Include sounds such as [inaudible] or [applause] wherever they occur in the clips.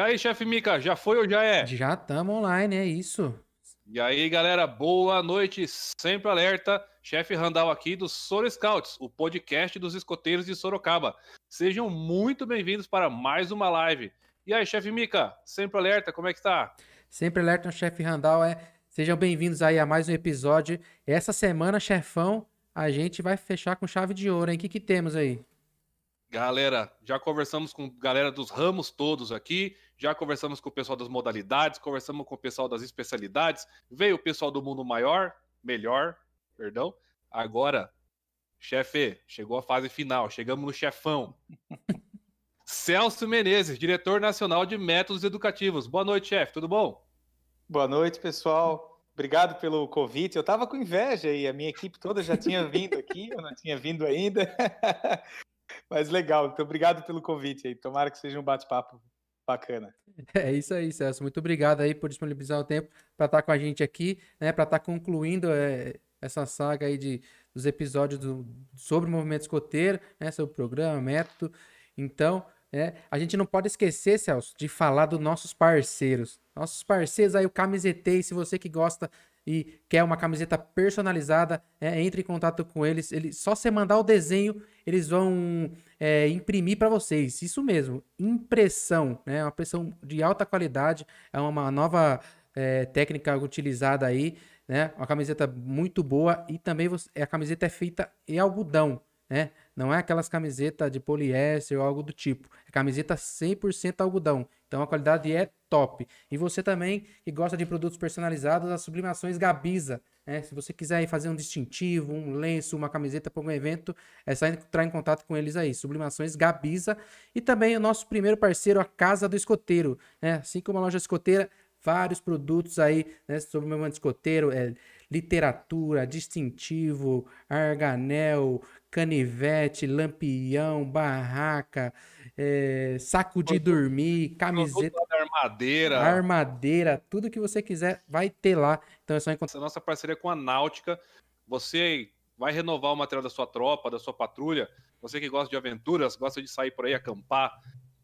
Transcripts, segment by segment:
E aí, chefe Mika, já foi ou já é? Já estamos online, é isso. E aí, galera, boa noite, sempre alerta. Chefe Randall aqui do Soro Scouts, o podcast dos escoteiros de Sorocaba. Sejam muito bem-vindos para mais uma live. E aí, chefe Mika, sempre alerta, como é que tá? Sempre alerta, chefe Randall, é. Sejam bem-vindos aí a mais um episódio. Essa semana, chefão, a gente vai fechar com chave de ouro, hein? O que, que temos aí? Galera, já conversamos com a galera dos ramos todos aqui, já conversamos com o pessoal das modalidades, conversamos com o pessoal das especialidades, veio o pessoal do mundo maior, melhor, perdão. Agora, chefe, chegou a fase final, chegamos no chefão. [laughs] Celso Menezes, diretor nacional de métodos educativos. Boa noite, chefe, tudo bom? Boa noite, pessoal. Obrigado pelo convite. Eu estava com inveja e a minha equipe toda já tinha vindo aqui, eu não tinha vindo ainda. [laughs] Mas legal, então obrigado pelo convite aí. Tomara que seja um bate-papo bacana. É isso aí, Celso. Muito obrigado aí por disponibilizar o tempo para estar com a gente aqui, né? Para estar concluindo é, essa saga aí de, dos episódios do, sobre o movimento escoteiro, né? Sobre o programa, método. Então, é, a gente não pode esquecer, Celso, de falar dos nossos parceiros. Nossos parceiros aí, o Camisetei, se você que gosta e quer uma camiseta personalizada, é, entre em contato com eles. Ele, só você mandar o desenho, eles vão é, imprimir para vocês. Isso mesmo, impressão, né? Uma impressão de alta qualidade, é uma nova é, técnica utilizada aí, né? Uma camiseta muito boa e também você, a camiseta é feita em algodão, né? Não é aquelas camisetas de poliéster ou algo do tipo. É camiseta 100% algodão. Então a qualidade é top. E você também que gosta de produtos personalizados, as sublimações Gabiza. Né? Se você quiser fazer um distintivo, um lenço, uma camiseta para algum evento, é só entrar em contato com eles aí. Sublimações Gabiza. E também o nosso primeiro parceiro, a Casa do Escoteiro. Né? Assim como a loja escoteira, vários produtos aí né, sobre o movimento escoteiro. É, literatura, distintivo, arganel, canivete, lampião, barraca, é, saco de dormir, camiseta, armadeira, armadeira, tudo que você quiser vai ter lá. Então é só encontrar. Nossa parceria com a Náutica. Você vai renovar o material da sua tropa, da sua patrulha. Você que gosta de aventuras, gosta de sair por aí acampar,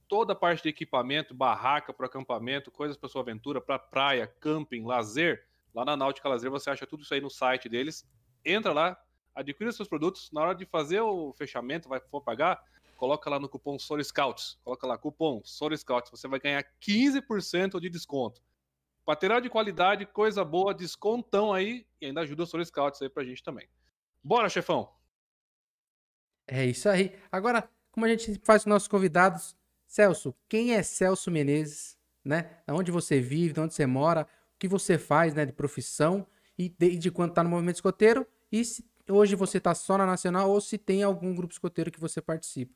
toda a parte de equipamento, barraca para acampamento, coisas para sua aventura, para praia, camping, lazer. Lá na Náutica Lazer você acha tudo isso aí no site deles. Entra lá, adquira seus produtos. Na hora de fazer o fechamento, vai for pagar, coloca lá no cupom SORSCOUTS. Coloca lá, cupom SORSCOUTS. Você vai ganhar 15% de desconto. Material de qualidade, coisa boa, descontão aí. E ainda ajuda o SORSCOUTS aí pra gente também. Bora, chefão! É isso aí. Agora, como a gente faz com nossos convidados, Celso, quem é Celso Menezes né? Onde você vive, onde você mora, que você faz, né, de profissão e desde quando está no movimento escoteiro e se hoje você está só na Nacional ou se tem algum grupo escoteiro que você participa.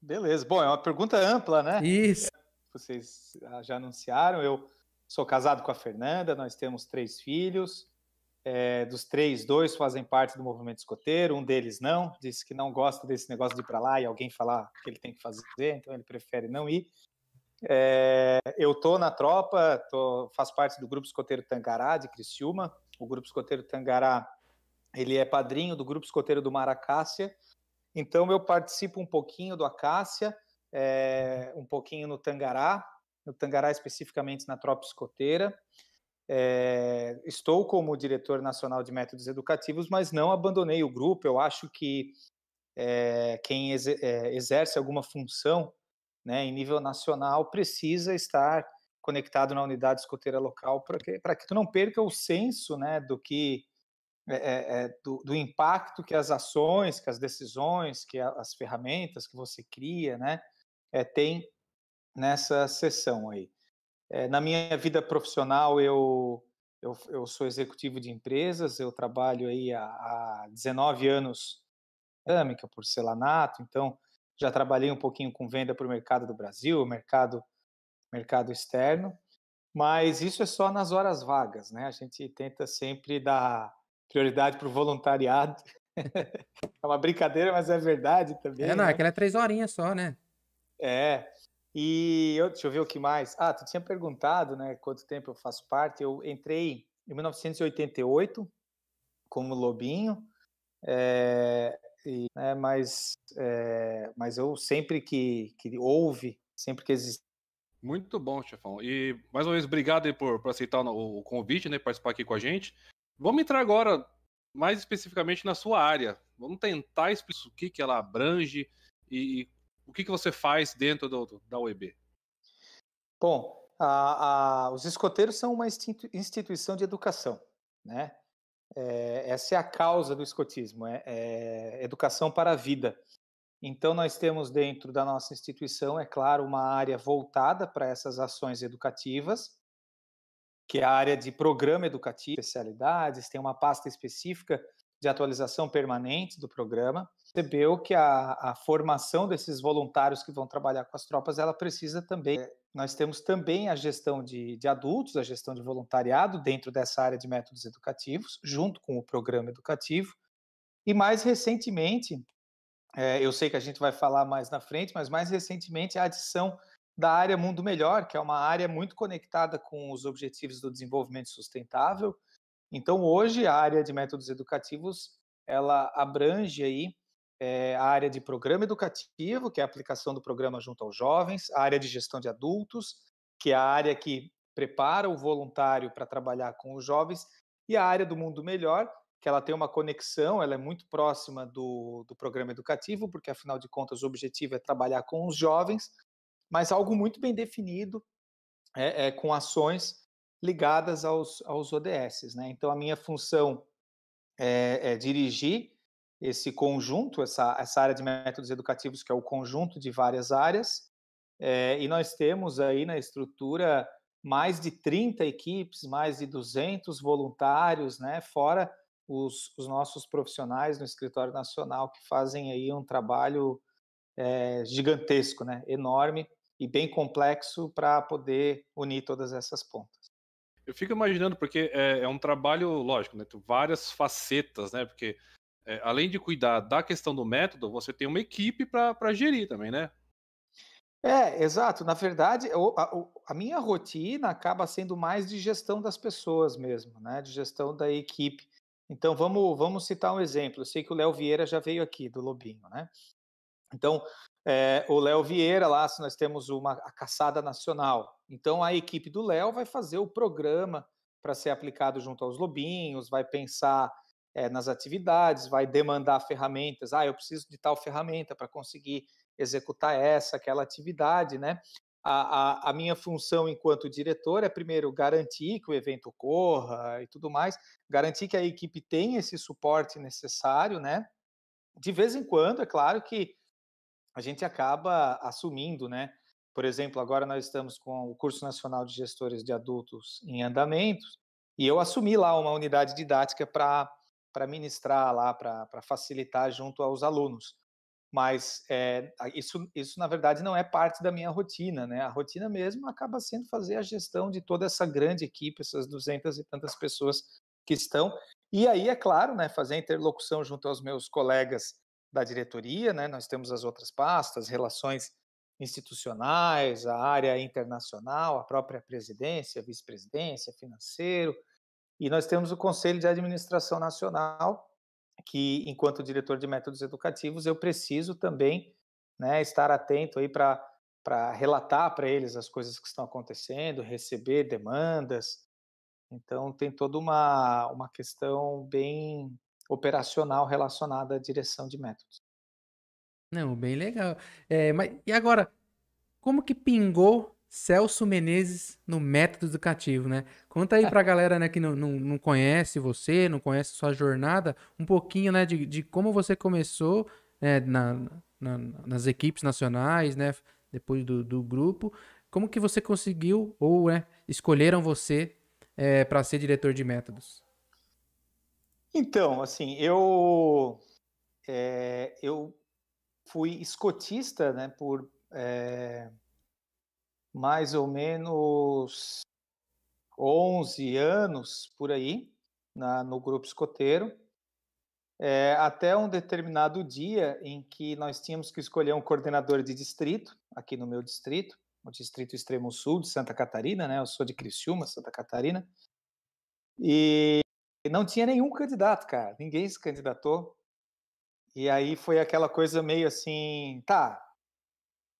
Beleza. Bom, é uma pergunta ampla, né? Isso. Vocês já anunciaram. Eu sou casado com a Fernanda, nós temos três filhos. É, dos três, dois fazem parte do movimento escoteiro, um deles não, disse que não gosta desse negócio de ir para lá e alguém falar que ele tem que fazer, então ele prefere não ir. É, eu tô na tropa, tô, faço parte do grupo escoteiro Tangará de Criciúma. O grupo escoteiro Tangará, ele é padrinho do grupo escoteiro do Maracácia. Então eu participo um pouquinho do Acácia, é, um pouquinho no Tangará, no Tangará especificamente na tropa escoteira. É, estou como diretor nacional de métodos educativos, mas não abandonei o grupo. Eu acho que é, quem exerce alguma função né, em nível nacional, precisa estar conectado na unidade escoteira local para que, que tu não perca o senso né, do que é, é, do, do, impacto que as ações, que as decisões, que as ferramentas que você cria, né, é, tem nessa sessão aí. É, na minha vida profissional, eu, eu, eu, sou executivo de empresas, eu trabalho aí há, há 19 anos cerâmica, porcelanato, então já trabalhei um pouquinho com venda para o mercado do Brasil, mercado, mercado externo, mas isso é só nas horas vagas, né? A gente tenta sempre dar prioridade para o voluntariado. [laughs] é uma brincadeira, mas é verdade também. É, não, né? aquela é três horinhas só, né? É. E eu, deixa eu ver o que mais. Ah, tu tinha perguntado, né? Quanto tempo eu faço parte? Eu entrei em 1988 como Lobinho. É, e, né, mas, é, mas eu sempre que, que houve, sempre que existe. Muito bom, chefão. E mais uma vez, obrigado por, por aceitar o, o convite, né? Participar aqui com a gente. Vamos entrar agora mais especificamente na sua área. Vamos tentar explicar o que, que ela abrange e, e o que, que você faz dentro do, da UEB. Bom, a, a, os escoteiros são uma instituição de educação, né? É, essa é a causa do escotismo, é, é, educação para a vida. Então, nós temos dentro da nossa instituição, é claro, uma área voltada para essas ações educativas, que é a área de programa educativo, especialidades, tem uma pasta específica de atualização permanente do programa. Percebeu que a, a formação desses voluntários que vão trabalhar com as tropas, ela precisa também nós temos também a gestão de, de, adultos, a gestão de voluntariado dentro dessa área de métodos educativos, junto com o programa educativo. E mais recentemente, é, eu sei que a gente vai falar mais na frente, mas mais recentemente a adição da área Mundo Melhor, que é uma área muito conectada com os objetivos do desenvolvimento sustentável. Então, hoje, a área de métodos educativos, ela abrange aí é, a área de programa educativo, que é a aplicação do programa junto aos jovens, a área de gestão de adultos, que é a área que prepara o voluntário para trabalhar com os jovens, e a área do mundo melhor, que ela tem uma conexão, ela é muito próxima do, do programa educativo, porque afinal de contas o objetivo é trabalhar com os jovens, mas algo muito bem definido, é, é com ações ligadas aos, aos ODS. Né? Então, a minha função é, é dirigir esse conjunto, essa, essa área de métodos educativos, que é o conjunto de várias áreas, é, e nós temos aí na estrutura mais de 30 equipes, mais de 200 voluntários, né, fora os, os nossos profissionais no escritório nacional que fazem aí um trabalho é, gigantesco, né, enorme e bem complexo para poder unir todas essas pontas. Eu fico imaginando, porque é, é um trabalho, lógico, né, várias facetas, né, porque é, além de cuidar da questão do método, você tem uma equipe para gerir também, né? É, exato. Na verdade, a, a, minha rotina acaba sendo mais de gestão das pessoas mesmo, né? De gestão da equipe. Então, vamos, vamos citar um exemplo. Eu sei que o Léo Vieira já veio aqui, do Lobinho, né? Então, é, o Léo Vieira, lá, se nós temos uma a caçada nacional. Então, a equipe do Léo vai fazer o programa para ser aplicado junto aos lobinhos, vai pensar é, nas atividades, vai demandar ferramentas. Ah, eu preciso de tal ferramenta para conseguir executar essa, aquela atividade, né? A, a, a, minha função enquanto diretor é, primeiro, garantir que o evento ocorra e tudo mais, garantir que a equipe tenha esse suporte necessário, né? De vez em quando, é claro que a gente acaba assumindo, né? Por exemplo, agora nós estamos com o curso nacional de gestores de adultos em andamento e eu assumi lá uma unidade didática para para ministrar lá, para facilitar junto aos alunos. Mas é, isso, isso, na verdade, não é parte da minha rotina, né? A rotina mesmo acaba sendo fazer a gestão de toda essa grande equipe, essas duzentas e tantas pessoas que estão. E aí, é claro, né, fazer a interlocução junto aos meus colegas da diretoria, né? Nós temos as outras pastas, relações institucionais, a área internacional, a própria presidência, vice-presidência, financeiro, e nós temos o Conselho de Administração Nacional, que, enquanto diretor de métodos educativos, eu preciso também né, estar atento aí para relatar para eles as coisas que estão acontecendo, receber demandas. Então, tem toda uma, uma questão bem operacional relacionada à direção de métodos. Não, bem legal. É, mas, e agora, como que pingou Celso Menezes no método educativo, né? Conta aí pra [laughs] galera né, que não, não, não conhece você, não conhece sua jornada, um pouquinho né, de, de como você começou né, na, na, nas equipes nacionais, né? Depois do, do grupo. Como que você conseguiu ou né, escolheram você é, para ser diretor de métodos? Então, assim, eu, é, eu fui escotista né, por... É mais ou menos 11 anos por aí, na, no grupo escoteiro, é, até um determinado dia em que nós tínhamos que escolher um coordenador de distrito, aqui no meu distrito, o distrito extremo sul de Santa Catarina, né? Eu sou de Criciúma, Santa Catarina, e não tinha nenhum candidato, cara, ninguém se candidatou. E aí foi aquela coisa meio assim, tá,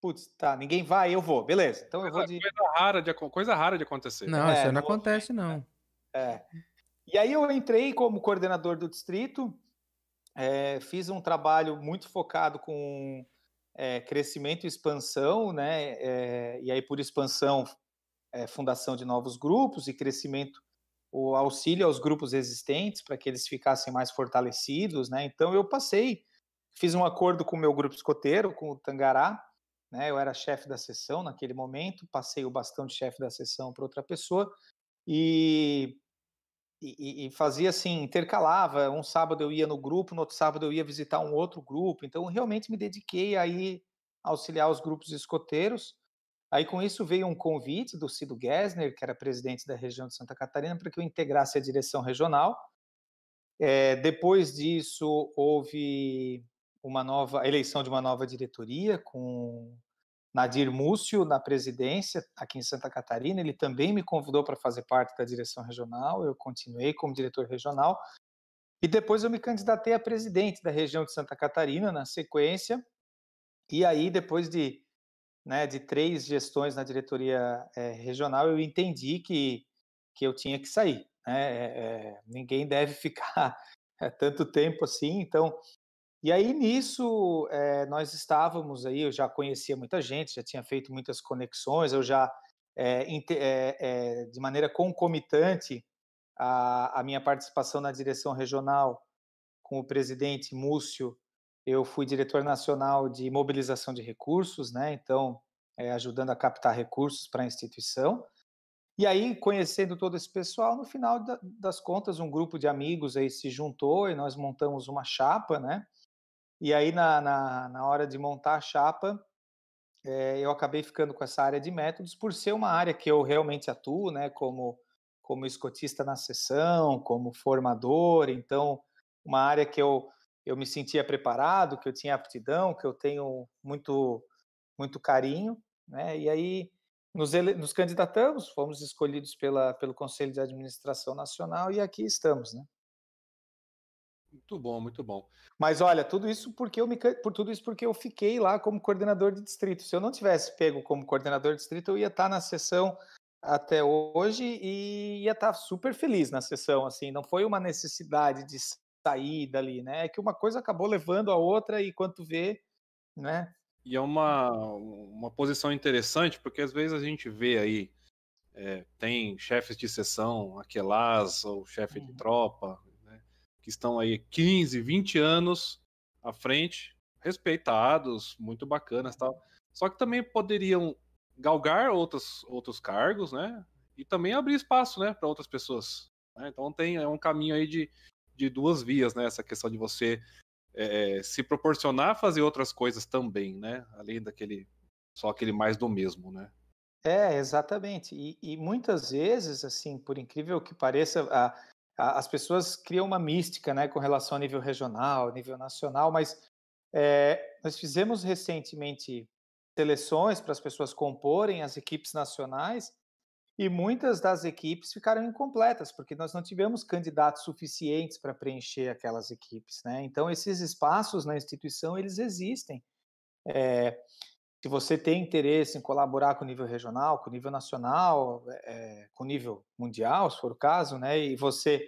putz, tá, ninguém vai, eu vou, beleza. Então eu vou de. Coisa rara de, coisa rara de acontecer. Não, é, isso não, não acontece, não. É. E aí eu entrei como coordenador do distrito, é, fiz um trabalho muito focado com é, crescimento e expansão, né? É, e aí, por expansão, é, fundação de novos grupos e crescimento, o auxílio aos grupos existentes para que eles ficassem mais fortalecidos, né? Então eu passei, fiz um acordo com o meu grupo escoteiro, com o Tangará, né? Eu era chefe da sessão naquele momento, passei o bastão de chefe da sessão para outra pessoa e, e, e, fazia assim, intercalava. Um sábado eu ia no grupo, no outro sábado eu ia visitar um outro grupo. Então, realmente me dediquei a ir auxiliar os grupos escoteiros. Aí, com isso, veio um convite do Cido Gessner, que era presidente da região de Santa Catarina, para que eu integrasse a direção regional. É, depois disso, houve uma nova a eleição de uma nova diretoria com Nadir Múcio na presidência aqui em Santa Catarina. Ele também me convidou para fazer parte da direção regional. Eu continuei como diretor regional e depois eu me candidatei a presidente da região de Santa Catarina na sequência. E aí depois de né, de três gestões na diretoria é, regional, eu entendi que que eu tinha que sair. Né? É, é, ninguém deve [laughs] ficar tanto tempo assim. Então e aí nisso é, nós estávamos aí, eu já conhecia muita gente, já tinha feito muitas conexões, eu já é, é, de maneira concomitante a, a, minha participação na direção regional com o presidente Múcio, eu fui diretor nacional de mobilização de recursos, né? Então ajudando a captar recursos para a instituição. E aí, conhecendo todo esse pessoal, no final das contas, um grupo de amigos aí se juntou e nós montamos uma chapa, né? E aí, na, na, na hora de montar a chapa, é, eu acabei ficando com essa área de métodos, por ser uma área que eu realmente atuo, né, como, como escotista na sessão, como formador, então, uma área que eu, eu me sentia preparado, que eu tinha aptidão, que eu tenho muito, muito carinho, né, e aí nos, ele, nos candidatamos, fomos escolhidos pela, pelo Conselho de Administração Nacional e aqui estamos, né. Muito bom, muito bom. Mas olha, tudo isso porque eu me, por tudo isso porque eu fiquei lá como coordenador de distrito. Se eu não tivesse pego como coordenador de distrito, eu ia estar na sessão até hoje e ia estar super feliz na sessão, assim, não foi uma necessidade de sair dali, né? É que uma coisa acabou levando a outra e quanto vê, né? E é uma, uma posição interessante, porque às vezes a gente vê aí, é, tem chefes de sessão, aquelas, ou chefe uhum. de tropa, que estão aí 15, 20 anos à frente, respeitados, muito bacanas tal. Só que também poderiam galgar outros, outros cargos, né? E também abrir espaço, né, para outras pessoas. Né? Então tem é um caminho aí de, de duas vias, né? Essa questão de você é, se proporcionar a fazer outras coisas também, né? Além daquele só aquele mais do mesmo, né? É, exatamente. E, e muitas vezes, assim, por incrível que pareça, a, as pessoas criam uma mística, né, com relação ao nível regional, nível nacional, mas é, nós fizemos recentemente seleções para as pessoas comporem as equipes nacionais e muitas das equipes ficaram incompletas, porque nós não tivemos candidatos suficientes para preencher aquelas equipes, né? Então, esses espaços na instituição, eles existem. É, se você tem interesse em colaborar com o nível regional, com o nível nacional, é, com o nível mundial, se for o caso, né? E você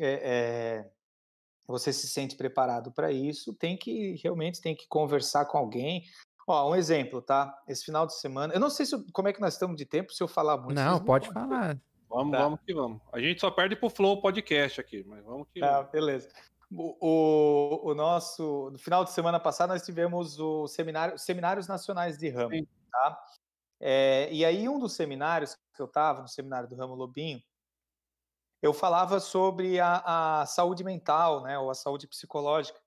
é, você se sente preparado para isso, tem que realmente tem que conversar com alguém. Ó, um exemplo, tá? Esse final de semana, eu não sei se, como é que nós estamos de tempo, se eu falar muito. Não, pode falar. Vamos, tá. vamos que vamos. A gente só perde pro Flow Podcast aqui, mas vamos que ah, beleza. O, o, o, nosso, no final de semana passado, nós tivemos o seminário, seminários nacionais de ramo, Sim. tá? É, e aí, um dos seminários que eu estava, no seminário do ramo Lobinho, eu falava sobre a, a, saúde mental, né, ou a saúde psicológica,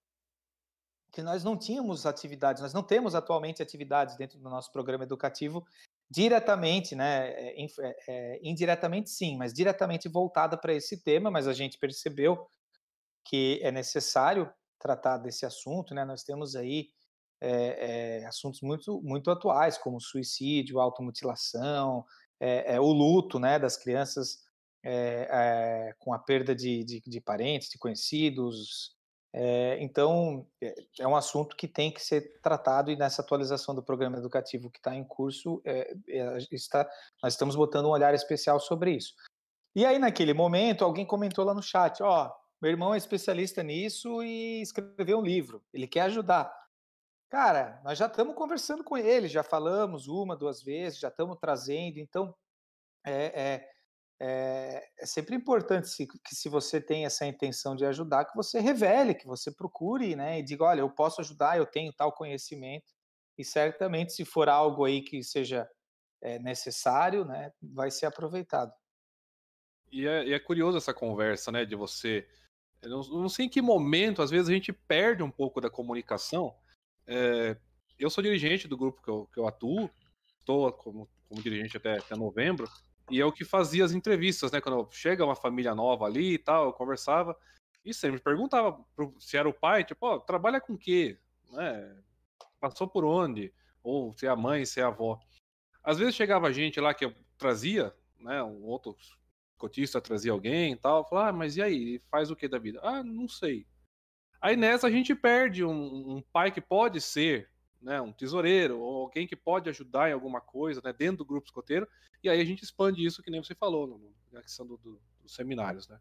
que nós não tínhamos atividades, nós não temos atualmente atividades dentro do nosso programa educativo diretamente, né, é, é, é, indiretamente sim, mas diretamente voltada para esse tema, mas a gente percebeu que é necessário tratar desse assunto, né, nós temos aí é, é, assuntos muito, muito atuais, como suicídio, automutilação, é, o luto, né, das crianças é, é, com a perda de, de, de parentes, de conhecidos. É, então, é um assunto que tem que ser tratado e nessa atualização do programa educativo que está em curso, está, nós estamos botando um olhar especial sobre isso. E aí, naquele momento, alguém comentou lá no chat: Ó, meu irmão é especialista nisso e escreveu um livro, ele quer ajudar. Cara, nós já estamos conversando com ele, já falamos uma, duas vezes, já estamos trazendo, então é, é, é, é sempre importante se, que se você tem essa intenção de ajudar, que você revele, que você procure, né, e diga, olha, eu posso ajudar, eu tenho tal conhecimento, e certamente se for algo aí que seja é, necessário, né, vai ser aproveitado. E é, e é, curioso essa conversa, né, de você, eu não, sei em que momento, às vezes a gente perde um pouco da comunicação. É, eu sou dirigente do grupo que eu, que eu atuo, estou como, como dirigente até, até novembro, e é o que fazia as entrevistas, né? Quando chega uma família nova ali e tal, eu conversava. E sempre perguntava se era o pai, tipo, ó, trabalha com quê? Né? Passou por onde? Ou se é a mãe, se é a avó. Às vezes chegava gente lá que eu trazia, né? Um outro cotista trazia alguém e tal. Falava, ah, mas e aí? Faz o que da vida? Ah, não sei. Aí nessa a gente perde um, um pai que pode ser né, um tesoureiro ou alguém que pode ajudar em alguma coisa né, dentro do grupo escoteiro, e aí a gente expande isso, que nem você falou, no, na questão do, do, dos seminários. Né?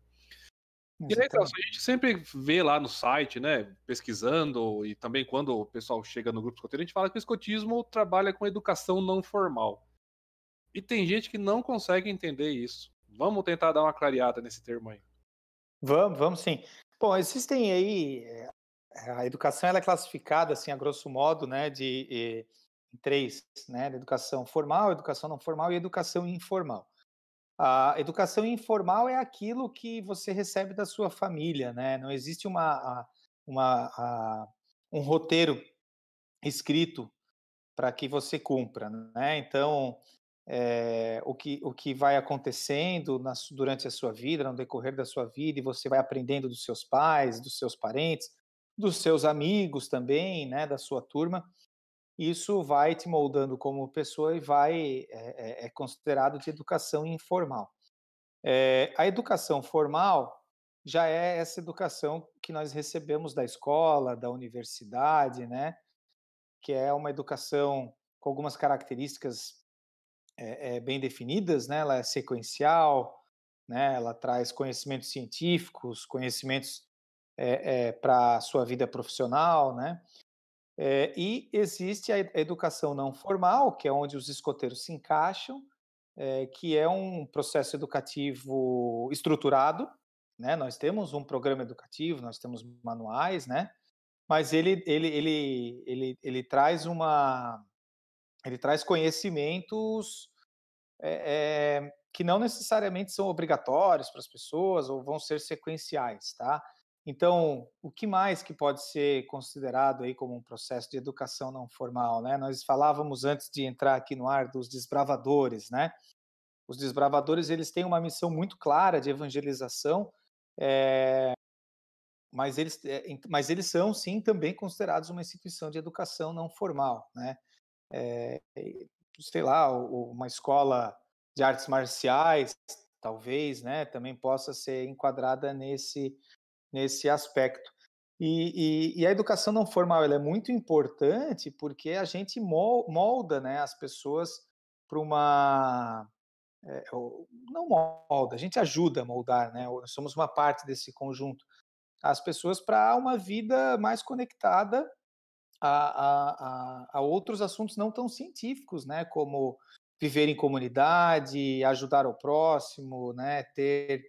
E aí, a gente sempre vê lá no site, né, pesquisando, e também quando o pessoal chega no grupo escoteiro, a gente fala que o escotismo trabalha com educação não formal. E tem gente que não consegue entender isso. Vamos tentar dar uma clareada nesse termo aí. Vamos, vamos sim. Bom, existem aí eh, a educação ela é classificada, assim, a grosso modo, né, de, em três, né, educação formal, educação não formal e educação informal. A educação informal é aquilo que você recebe da sua família, né? Não existe uma, uma, uma um roteiro escrito para que você cumpra, né? Então, é, o, que, o que vai acontecendo na, durante a sua vida, no decorrer da sua vida, e você vai aprendendo dos seus pais, dos seus parentes, dos seus amigos também, né, da sua turma, isso vai te moldando como pessoa e vai é, é considerado de educação informal. É, a educação formal já é essa educação que nós recebemos da escola, da universidade, né, que é uma educação com algumas características é, é, bem definidas, né, ela é sequencial, né, ela traz conhecimentos científicos, conhecimentos é, é, para a sua vida profissional, né? É, e existe a educação não formal, que é onde os escoteiros se encaixam, é, que é um processo educativo estruturado, né? Nós temos um programa educativo, nós temos manuais, né? Mas ele, ele, ele, ele, ele traz uma, ele traz conhecimentos é, é, que não necessariamente são obrigatórios para as pessoas ou vão ser sequenciais, tá? Então, o que mais que pode ser considerado aí como um processo de educação não formal, né? Nós falávamos antes de entrar aqui no ar dos desbravadores, né? Os desbravadores eles têm uma missão muito clara de evangelização, é, mas eles, mas eles são sim também considerados uma instituição de educação não formal, né? É, sei lá, uma escola de artes marciais, talvez, né? Também possa ser enquadrada nesse nesse aspecto. E, e, e, a educação não formal é muito importante porque a gente molda né, as pessoas para uma. É, não molda, a gente ajuda a moldar, né? somos uma parte desse conjunto. As pessoas para uma vida mais conectada a, a, a, outros assuntos não tão científicos, né? Como viver em comunidade, ajudar o próximo, né? Ter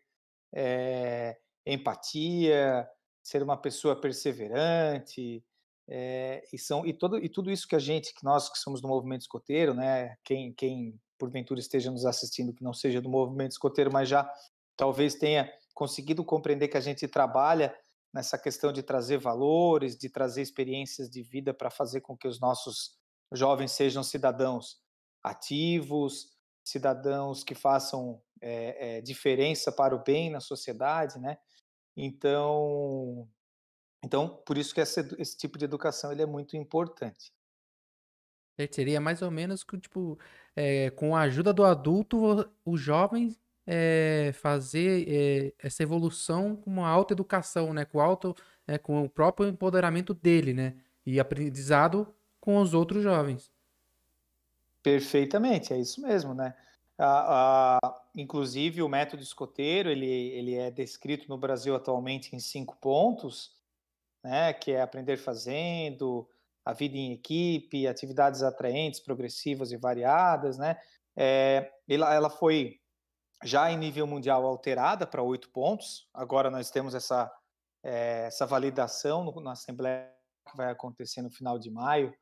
é, empatia, ser uma pessoa perseverante, é, e são e todo e tudo isso que a gente, que nós que somos do movimento escoteiro, né, quem quem porventura esteja nos assistindo que não seja do movimento escoteiro, mas já talvez tenha conseguido compreender que a gente trabalha nessa questão de trazer valores, de trazer experiências de vida para fazer com que os nossos jovens sejam cidadãos ativos, cidadãos que façam é, é, diferença para o bem na sociedade, né? Então, então por isso que essa, esse tipo de educação ele é muito importante. Seria mais ou menos que, tipo, é, com a ajuda do adulto, os jovens é, fazer é, essa evolução com uma autoeducação, né? Com, auto, é, com o próprio empoderamento dele, né? E aprendizado com os outros jovens. Perfeitamente, é isso mesmo, né? A, a, inclusive, o método escoteiro ele, ele é descrito no Brasil atualmente em cinco pontos, né, que é aprender fazendo, a vida em equipe, atividades atraentes, progressivas e variadas, né? É, ela, ela foi já em nível mundial alterada para oito pontos. Agora nós temos essa, é, essa validação no, na Assembleia que vai acontecer no final de maio,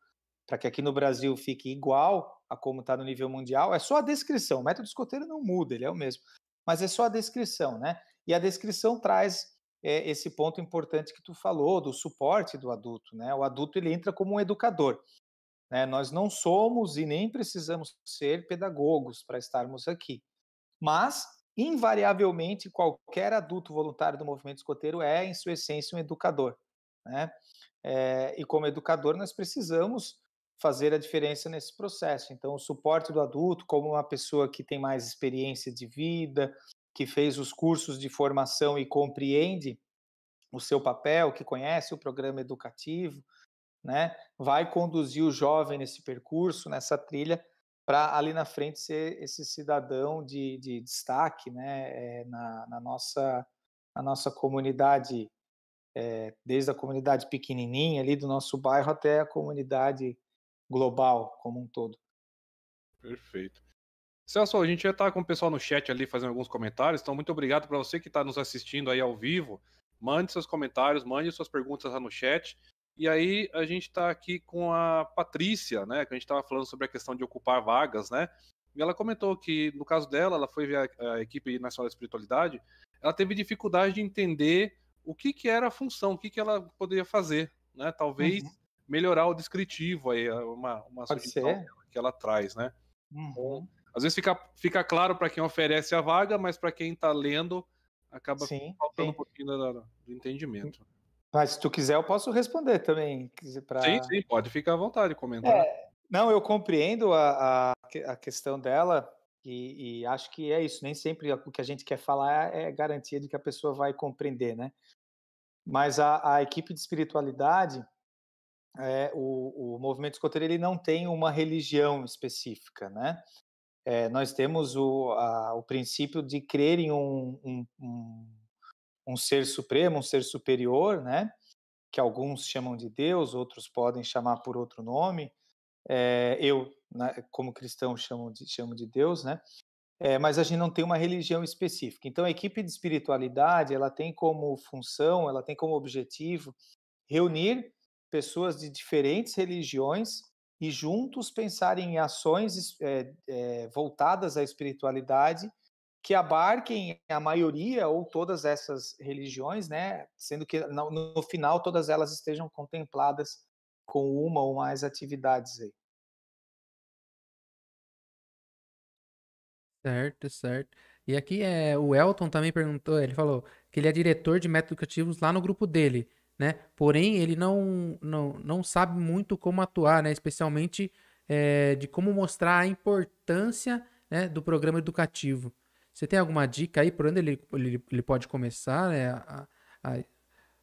para que aqui no Brasil fique igual a como está no nível mundial, é só a descrição. O método escoteiro não muda, ele é o mesmo. Mas é só a descrição, né? E a descrição traz é, esse ponto importante que tu falou, do suporte do adulto, né? O adulto ele entra como um educador. Né? Nós não somos e nem precisamos ser pedagogos para estarmos aqui. Mas, invariavelmente, qualquer adulto voluntário do movimento escoteiro é, em sua essência, um educador. Né? É, e como educador, nós precisamos fazer a diferença nesse processo. Então, o suporte do adulto, como uma pessoa que tem mais experiência de vida, que fez os cursos de formação e compreende o seu papel, que conhece o programa educativo, né, vai conduzir o jovem nesse percurso, nessa trilha, para ali na frente ser esse cidadão de, de destaque, né, é, na, na, nossa na nossa comunidade, é, desde a comunidade pequenininha ali do nosso bairro até a comunidade global como um todo. Perfeito. Celso, a gente já está com o pessoal no chat ali fazendo alguns comentários, então muito obrigado para você que está nos assistindo aí ao vivo. Mande seus comentários, mande suas perguntas lá no chat. E aí a gente está aqui com a Patrícia, né? Que a gente estava falando sobre a questão de ocupar vagas, né? E ela comentou que, no caso dela, ela foi ver a, a equipe nacional de espiritualidade, ela teve dificuldade de entender o que, que era a função, o que, que ela poderia fazer, né? Talvez uhum melhorar o descritivo aí, uma, uma sugestão que ela traz, né? Uhum. Às vezes fica, fica claro para quem oferece a vaga, mas para quem está lendo acaba sim, faltando sim. um pouquinho do, do, entendimento. Mas se tu quiser, eu posso responder também. Pra... Sim, sim, pode ficar à vontade comentar. É, não, eu compreendo a, a, a questão dela e, e, acho que é isso. Nem sempre o que a gente quer falar é garantia de que a pessoa vai compreender, né? Mas a, a equipe de espiritualidade, é, o, o movimento escoteiro ele não tem uma religião específica, né? É, nós temos o, a, o princípio de crer em um, um, um, um, ser supremo, um ser superior, né? Que alguns chamam de Deus, outros podem chamar por outro nome. É, eu, né, como cristão, chamo de, chamo de Deus, né? É, mas a gente não tem uma religião específica. Então, a equipe de espiritualidade, ela tem como função, ela tem como objetivo reunir pessoas de diferentes religiões e juntos pensarem em ações é, voltadas à espiritualidade que abarquem a maioria ou todas essas religiões, né? Sendo que no, no final todas elas estejam contempladas com uma ou mais atividades aí. Certo, certo. E aqui é o Elton também perguntou, ele falou que ele é diretor de métodos educativos lá no grupo dele, né? Porém, ele não, não, não sabe muito como atuar, né? Especialmente é, de como mostrar a importância né, do programa educativo. Você tem alguma dica aí por onde ele, ele, ele pode começar né, a, a,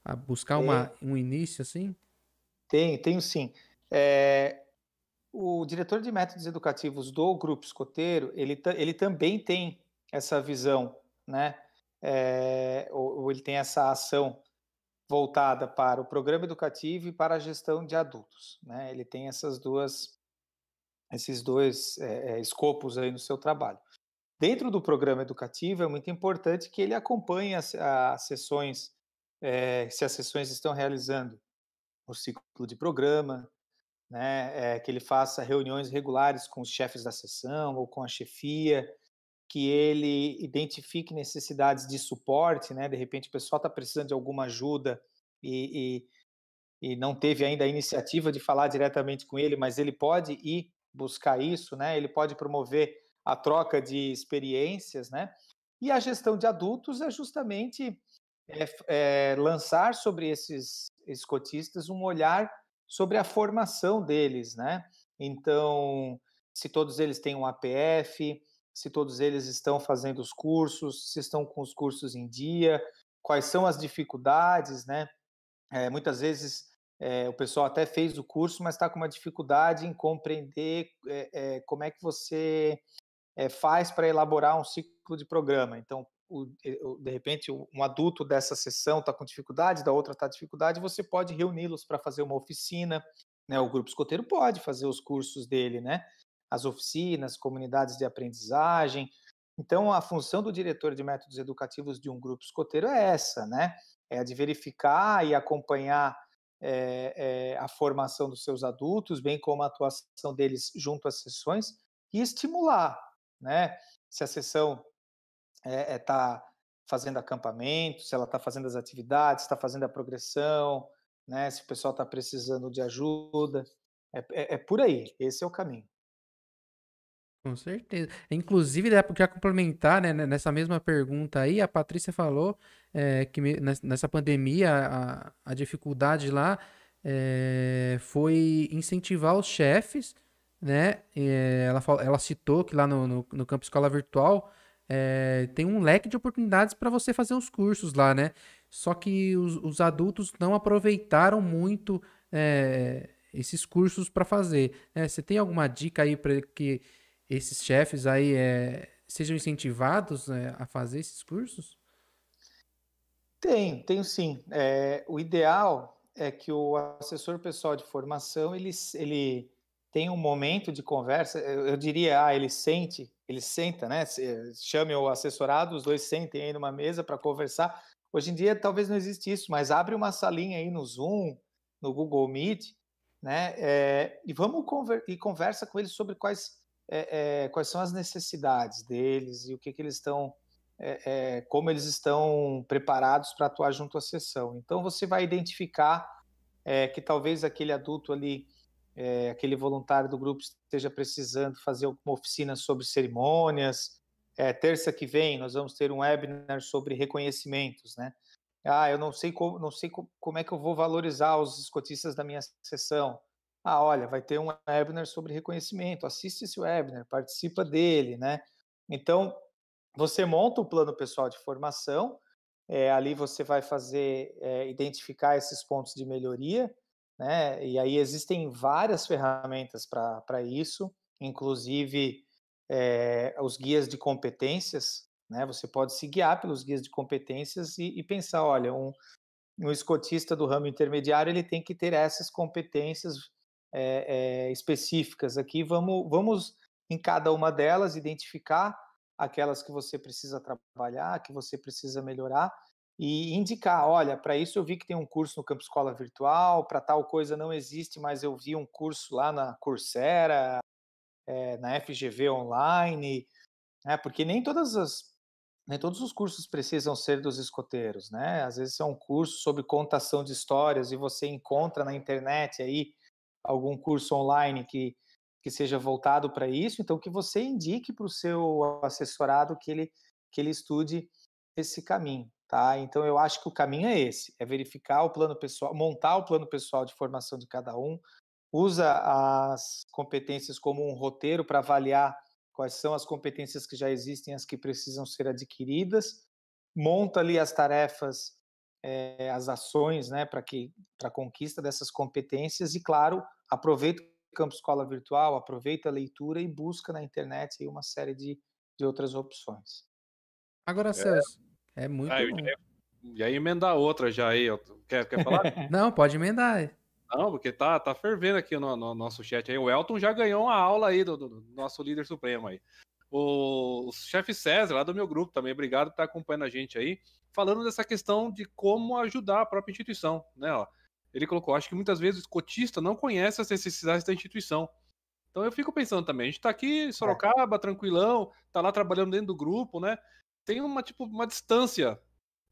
a buscar uma, um início assim? Tem, tenho sim. É, o diretor de métodos educativos do Grupo Escoteiro, ele, ele também tem essa visão, né? É, ou, ou ele tem essa ação voltada para o programa educativo e para a gestão de adultos, né? Ele tem essas duas, esses dois é, escopos aí no seu trabalho. Dentro do programa educativo, é muito importante que ele acompanhe as, as sessões, é, se as sessões estão realizando o ciclo de programa, né, é, que ele faça reuniões regulares com os chefes da sessão ou com a chefia, que ele identifique necessidades de suporte, né, de repente o pessoal está precisando de alguma ajuda e, e, e, não teve ainda a iniciativa de falar diretamente com ele, mas ele pode ir buscar isso, né, ele pode promover a troca de experiências, né? E a gestão de adultos é justamente é, é, lançar sobre esses, esses cotistas um olhar sobre a formação deles, né? Então, se todos eles têm um APF, se todos eles estão fazendo os cursos, se estão com os cursos em dia, quais são as dificuldades, né? É, muitas vezes é, o pessoal até fez o curso, mas está com uma dificuldade em compreender é, como é que você é, faz para elaborar um ciclo de programa. Então, o, de repente, um adulto dessa sessão está com dificuldade, da outra está com dificuldade, você pode reuni-los para fazer uma oficina. Né? O grupo escoteiro pode fazer os cursos dele, né? as oficinas, comunidades de aprendizagem. Então, a função do diretor de métodos educativos de um grupo escoteiro é essa, né? É a de verificar e acompanhar é, é, a formação dos seus adultos, bem como a atuação deles junto às sessões, e estimular né? Se a sessão está é, é, tá fazendo acampamento, se ela está fazendo as atividades, está fazendo a progressão, né? Se o pessoal está precisando de ajuda, é, é, é, por aí. Esse é o caminho. Com certeza. Inclusive, dá para complementar, né, nessa mesma pergunta aí, a Patrícia falou é, que nessa pandemia a, a dificuldade lá é, foi incentivar os chefes né? É, ela, ela citou que lá no, no, no campo escola virtual é, tem um leque de oportunidades para você fazer os cursos lá, né? Só que os, os adultos não aproveitaram muito é, esses cursos para fazer. Né? Você tem alguma dica aí para que esses chefes aí é, sejam incentivados a fazer esses cursos? Tem, tenho sim. O ideal é que o assessor pessoal de formação ele, ele tem um momento de conversa, eu, diria, ah, ele sente, ele senta, né? Chame o assessorado, os dois sentem aí numa mesa para conversar. Hoje em dia talvez não existe isso, mas abre uma salinha aí no Zoom, no Google Meet, né? É, e vamos conver e conversa com eles sobre quais, é, é, quais são as necessidades deles e o que, que eles estão, como eles estão preparados para atuar junto à sessão. Então você vai identificar que talvez aquele adulto ali é, aquele voluntário do grupo esteja precisando fazer alguma oficina sobre cerimônias. É, terça que vem nós vamos ter um webinar sobre reconhecimentos, né? Ah, eu não sei como, não sei como é que eu vou valorizar os escotistas da minha sessão. Ah, olha, vai ter um webinar sobre reconhecimento. Assiste esse webinar, participa dele, né? Então, você monta o plano pessoal de formação. É, ali você vai fazer identificar esses pontos de melhoria né? E aí existem várias ferramentas para isso, inclusive é, os guias de competências, né? Você pode se guiar pelos guias de competências e, e pensar, olha, um, um escotista do ramo intermediário ele tem que ter essas competências é, é, específicas aqui. Vamos, vamos em cada uma delas identificar aquelas que você precisa trabalhar, que você precisa melhorar e indicar, olha, para isso eu vi que tem um curso no Campo Escola Virtual, para tal coisa não existe, mas eu vi um curso lá na Coursera, é, na FGV Online, né, porque nem todas as nem todos os cursos precisam ser dos escoteiros, né? Às vezes é um curso sobre contação de histórias e você encontra na internet aí algum curso online que, que seja voltado para isso, então que você indique para o seu assessorado que ele, que ele estude esse caminho. Tá? Então eu acho que o caminho é esse, é verificar o plano pessoal, montar o plano pessoal de formação de cada um, usa as competências como um roteiro para avaliar quais são as competências que já existem, as que precisam ser adquiridas, monta ali as tarefas, é, as ações, né, para que para a conquista dessas competências e claro aproveita o campo escola virtual, aproveita a leitura e busca na internet aí uma série de, de outras opções. Agora, Celso, é muito ah, bom. E aí emendar outra já aí. Quer, quer falar? [laughs] Não, pode emendar. Não, porque tá, tá fervendo aqui no, no, nosso chat aí. O Elton já ganhou uma aula aí do, do, do nosso líder supremo aí. O, o chefe César, lá do meu grupo também, obrigado por estar acompanhando a gente aí, falando dessa questão de como ajudar a própria instituição, né? Ó, ele colocou, acho que muitas vezes o escotista não conhece as necessidades da instituição. Então eu fico pensando também, a gente tá aqui em Sorocaba, é. tranquilão, tá lá trabalhando dentro do grupo, né? Tem uma, tipo, uma distância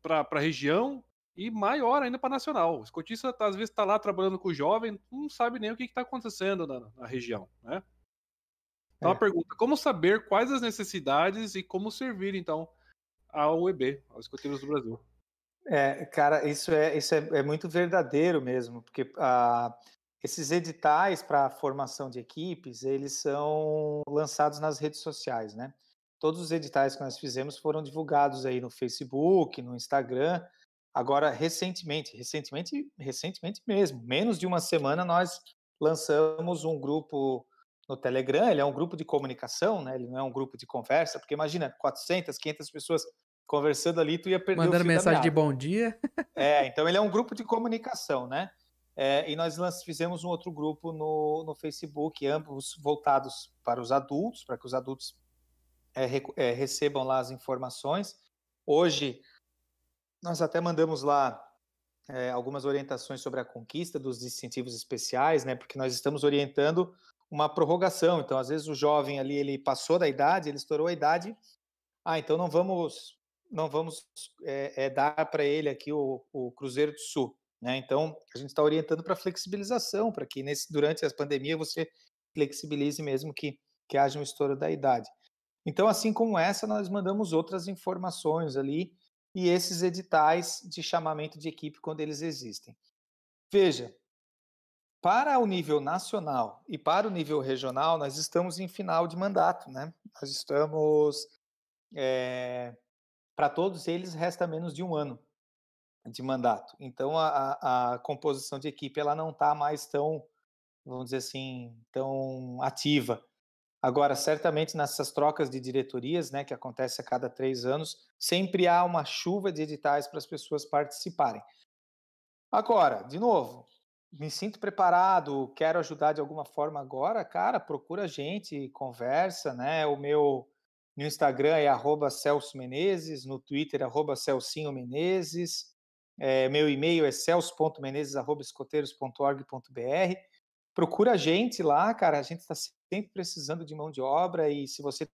para a região e maior ainda para nacional. O escotista, tá, às vezes, está lá trabalhando com o jovem, não sabe nem o que está acontecendo na, na, região, né? Então, é. a pergunta, como saber quais as necessidades e como servir, então, ao UEB, aos escoteiros do Brasil? É, cara, isso é, isso é, é muito verdadeiro mesmo, porque ah, esses editais para formação de equipes, eles são lançados nas redes sociais, né? Todos os editais que nós fizemos foram divulgados aí no Facebook, no Instagram. Agora, recentemente, recentemente, recentemente mesmo, menos de uma semana, nós lançamos um grupo no Telegram. Ele é um grupo de comunicação, né? Ele não é um grupo de conversa, porque imagina 400, 500 pessoas conversando ali, tu ia perder Mandando mensagem de bom dia. É, então ele é um grupo de comunicação, né? É, e nós fizemos um outro grupo no, no Facebook, ambos voltados para os adultos, para que os adultos é, é, recebam lá as informações. Hoje, nós até mandamos lá é, algumas orientações sobre a conquista dos distintivos especiais, né? Porque nós estamos orientando uma prorrogação. Então, às vezes o jovem ali ele passou da idade, ele estourou a idade. Ah, então não vamos não vamos é, é, dar para ele aqui o, o, Cruzeiro do Sul, né? Então a gente está orientando para flexibilização, para que nesse durante a pandemia você flexibilize mesmo que que haja um estouro da idade. Então, assim como essa, nós mandamos outras informações ali e esses editais de chamamento de equipe quando eles existem. Veja, para o nível nacional e para o nível regional, nós estamos em final de mandato, né? Nós estamos. É, para todos eles, resta menos de um ano de mandato. Então, a, a composição de equipe ela não está mais tão, vamos dizer assim, tão ativa. Agora, certamente nessas trocas de diretorias, né, que acontece a cada três anos, sempre há uma chuva de editais para as pessoas participarem. Agora, de novo, me sinto preparado, quero ajudar de alguma forma agora, cara, procura a gente, conversa, né? O meu no Instagram é arroba Celso Menezes, no Twitter arroba Celcinho Menezes, é, meu e-mail é celso.menezes.escoteiros.org.br procura a gente lá, cara. A gente está sempre precisando de mão de obra e se você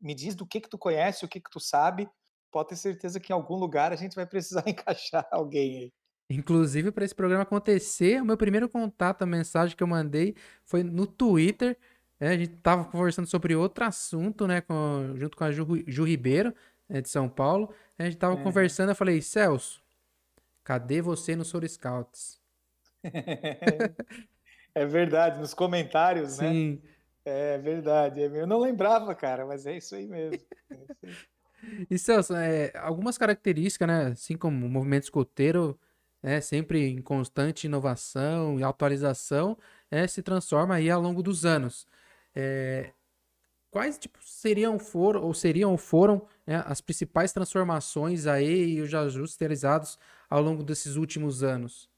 me diz do que que tu conhece, o que que tu sabe, pode ter certeza que em algum lugar a gente vai precisar [laughs] encaixar alguém aí. Inclusive, para esse programa acontecer, o meu primeiro contato, a mensagem que eu mandei foi no Twitter. Né? A gente tava conversando sobre outro assunto, né? Com, junto com a Ju, Ju Ribeiro, né, de São Paulo. A gente tava é. conversando, eu falei, Celso, cadê você no Soro Scouts? [laughs] É verdade, nos comentários, né? Sim. Né? É verdade. É eu não lembrava, cara, mas é isso aí mesmo. É isso aí. [laughs] E Celso, é, algumas características, né? Assim como o movimento escoteiro, é sempre em constante inovação e atualização, é, se transforma aí ao longo dos anos. É, quais tipo, seriam foram ou seriam ou foram né, as principais transformações aí e os ajustes realizados ao longo desses últimos anos?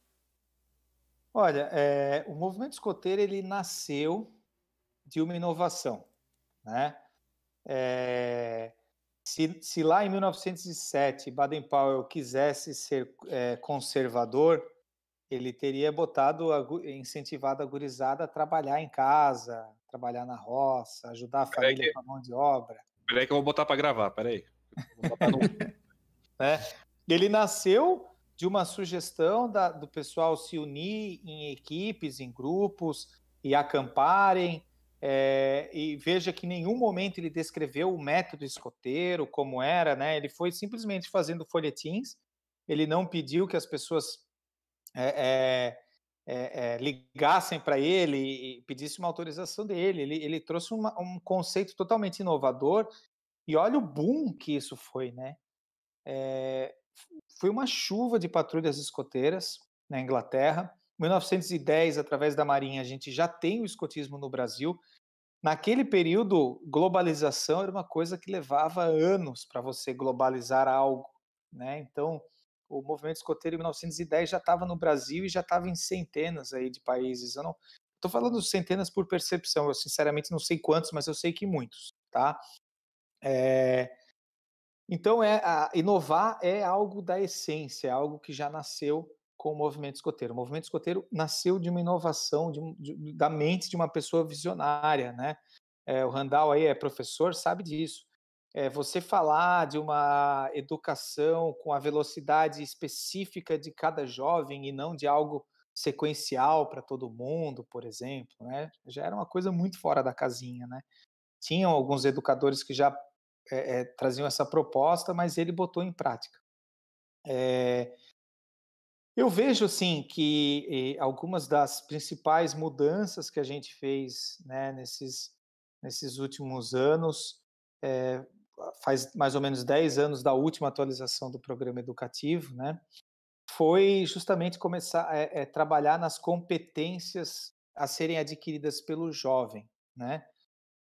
Olha, é, o movimento escoteiro ele nasceu de uma inovação, né? É, se, se lá em 1907 Baden-Powell quisesse ser é, conservador, ele teria botado, incentivado a gurizada a trabalhar em casa, trabalhar na roça, ajudar a família que... com a mão de obra. Peraí que eu vou botar para gravar, peraí. No... [laughs] é. Ele nasceu de uma sugestão da, do pessoal se unir em equipes, em grupos e acamparem. É, e veja que em nenhum momento ele descreveu o método escoteiro, como era, né? Ele foi simplesmente fazendo folhetins. Ele não pediu que as pessoas é, é, ligassem para ele e pedissem uma autorização dele. Ele, ele trouxe uma, um conceito totalmente inovador. E olha o boom que isso foi, né? foi uma chuva de patrulhas escoteiras na Inglaterra. 1910, através da Marinha, a gente já tem o escotismo no Brasil. Naquele período, globalização era uma coisa que levava anos para você globalizar algo, né? Então, o movimento escoteiro em 1910 já estava no Brasil e já estava em centenas aí de países. Eu não estou falando centenas por percepção. Eu sinceramente não sei quantos, mas eu sei que muitos, tá? É... Então, é a, inovar é algo da essência, é algo que já nasceu com o movimento escoteiro. O movimento escoteiro nasceu de uma inovação de, de, da mente de uma pessoa visionária, né? É, o Randall aí é professor, sabe disso. É, você falar de uma educação com a velocidade específica de cada jovem e não de algo sequencial para todo mundo, por exemplo, né? Já era uma coisa muito fora da casinha, né? Tinham alguns educadores que já é, é, traziam essa proposta, mas ele botou em prática. É, eu vejo, assim, que eh, algumas das principais mudanças que a gente fez né, nesses, nesses últimos anos, é, faz mais ou menos 10 anos da última atualização do programa educativo, né, foi justamente começar a é, é, trabalhar nas competências a serem adquiridas pelo jovem, né?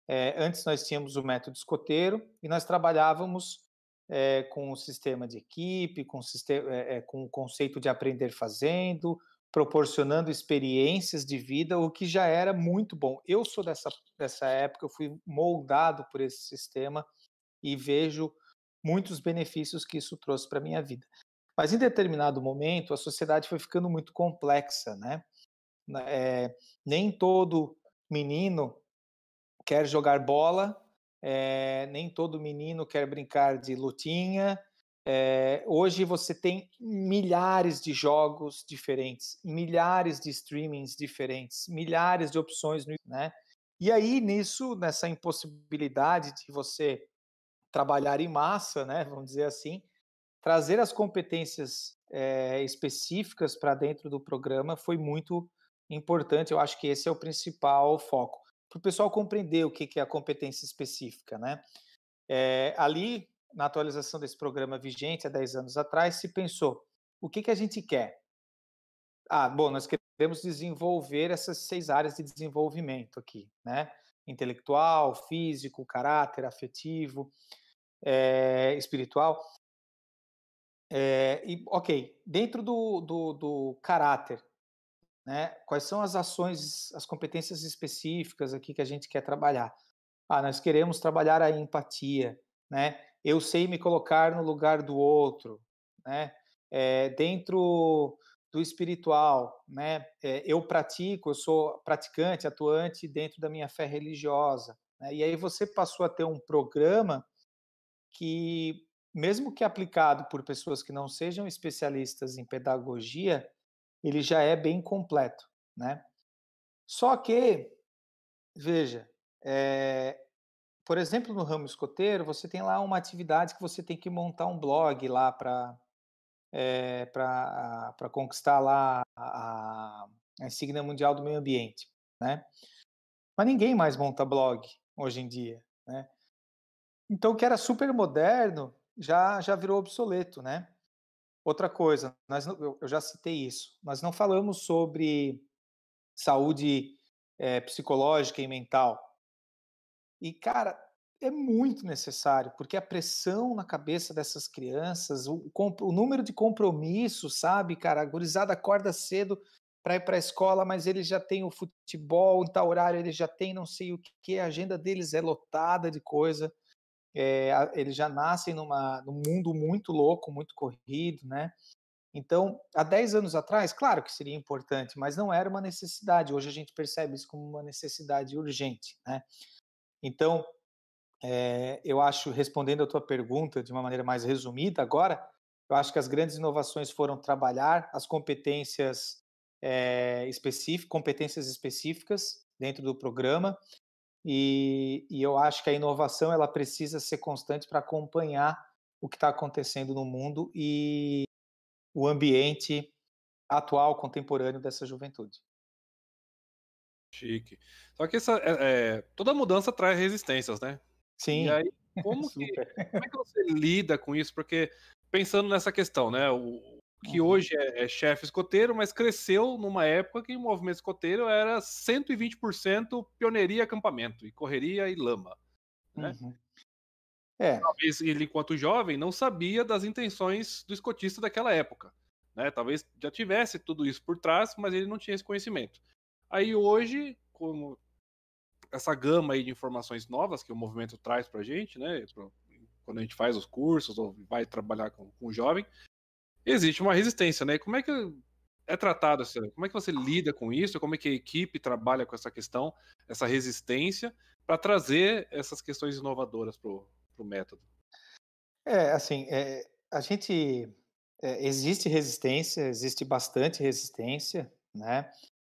É, antes nós tínhamos o método escoteiro e nós trabalhávamos é, com o sistema de equipe, com, sistema, é, com o conceito de aprender fazendo, proporcionando experiências de vida, o que já era muito bom. Eu sou dessa, dessa época, eu fui moldado por esse sistema e vejo muitos benefícios que isso trouxe para a minha vida. Mas em determinado momento, a sociedade foi ficando muito complexa, né? É, nem todo menino quer jogar bola, é, nem todo menino quer brincar de lutinha. É, hoje você tem milhares de jogos diferentes, milhares de streamings diferentes, milhares de opções, né? E aí nisso, nessa impossibilidade de você trabalhar em massa, né, vamos dizer assim, trazer as competências é, específicas para dentro do programa foi muito importante. Eu acho que esse é o principal foco para o pessoal compreender o que, é a competência específica. Né? É, ali, na atualização desse programa vigente há 10 anos atrás, se pensou: o que, que a gente quer? Ah, bom, nós queremos desenvolver essas seis áreas de desenvolvimento aqui, né? Intelectual, físico, caráter, afetivo, é, espiritual. É, e, ok, dentro do, do, do caráter, né? Quais são as ações, as competências específicas aqui que a gente quer trabalhar? Ah, nós queremos trabalhar a empatia, né? Eu sei me colocar no lugar do outro, né? É, dentro do espiritual, né? É, eu pratico, eu sou praticante, atuante dentro da minha fé religiosa. Né? E aí você passou a ter um programa que, mesmo que aplicado por pessoas que não sejam especialistas em pedagogia, ele já é bem completo, né? Só que, veja, é, por exemplo, no ramo escoteiro, você tem lá uma atividade que você tem que montar um blog lá para é, eh, para conquistar lá a, a insígnia mundial do meio ambiente, né? Mas ninguém mais monta blog hoje em dia, né? Então, o que era super moderno já já virou obsoleto, né? Outra coisa, nós não, eu já citei isso, nós não falamos sobre saúde é, psicológica e mental. E, cara, é muito necessário, porque a pressão na cabeça dessas crianças, o, o número de compromissos, sabe, cara? A gurizada acorda cedo para ir para a escola, mas eles já têm o futebol, em tal horário eles já têm não sei o que, a agenda deles é lotada de coisa. É, eles já nascem numa, num mundo muito louco, muito corrido, né? Então, há 10 anos atrás, claro que seria importante, mas não era uma necessidade. Hoje a gente percebe isso como uma necessidade urgente, né? Então, é, eu acho, respondendo a tua pergunta de uma maneira mais resumida agora, eu acho que as grandes inovações foram trabalhar as competências é, específicas, competências específicas dentro do programa, e, e, eu acho que a inovação ela precisa ser constante para acompanhar o que está acontecendo no mundo e o ambiente atual, contemporâneo dessa juventude. Chique. Só que essa, é, é, toda mudança traz resistências, né? Sim. E aí, [laughs] como, que, como é que você lida com isso? Porque pensando nessa questão, né? O que uhum. hoje é, é chefe escoteiro, mas cresceu numa época que o movimento escoteiro era 120% pioneiria, acampamento, e correria e lama. Né? Uhum. É. Talvez ele, enquanto jovem, não sabia das intenções do escotista daquela época. Né? Talvez já tivesse tudo isso por trás, mas ele não tinha esse conhecimento. Aí hoje, como essa gama aí de informações novas que o movimento traz para a gente, né? Quando a gente faz os cursos ou vai trabalhar com, com o jovem, existe uma resistência, né? Como é que é tratado assim? Como é que você lida com isso? Como é que a equipe trabalha com essa questão, essa resistência, para trazer essas questões inovadoras para o método? É, assim, é, a gente é, existe resistência, existe bastante resistência, né?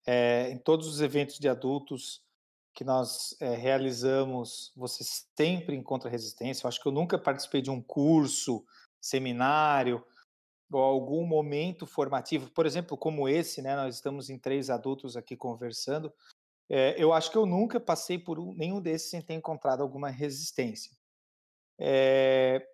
É, em todos os eventos de adultos que nós é, realizamos, você sempre encontra resistência. Eu acho que eu nunca participei de um curso, seminário ou algum momento formativo, por exemplo, como esse, né? Nós estamos em três adultos aqui conversando. É, eu acho que eu nunca passei por um, nenhum desses sem ter encontrado alguma resistência. É,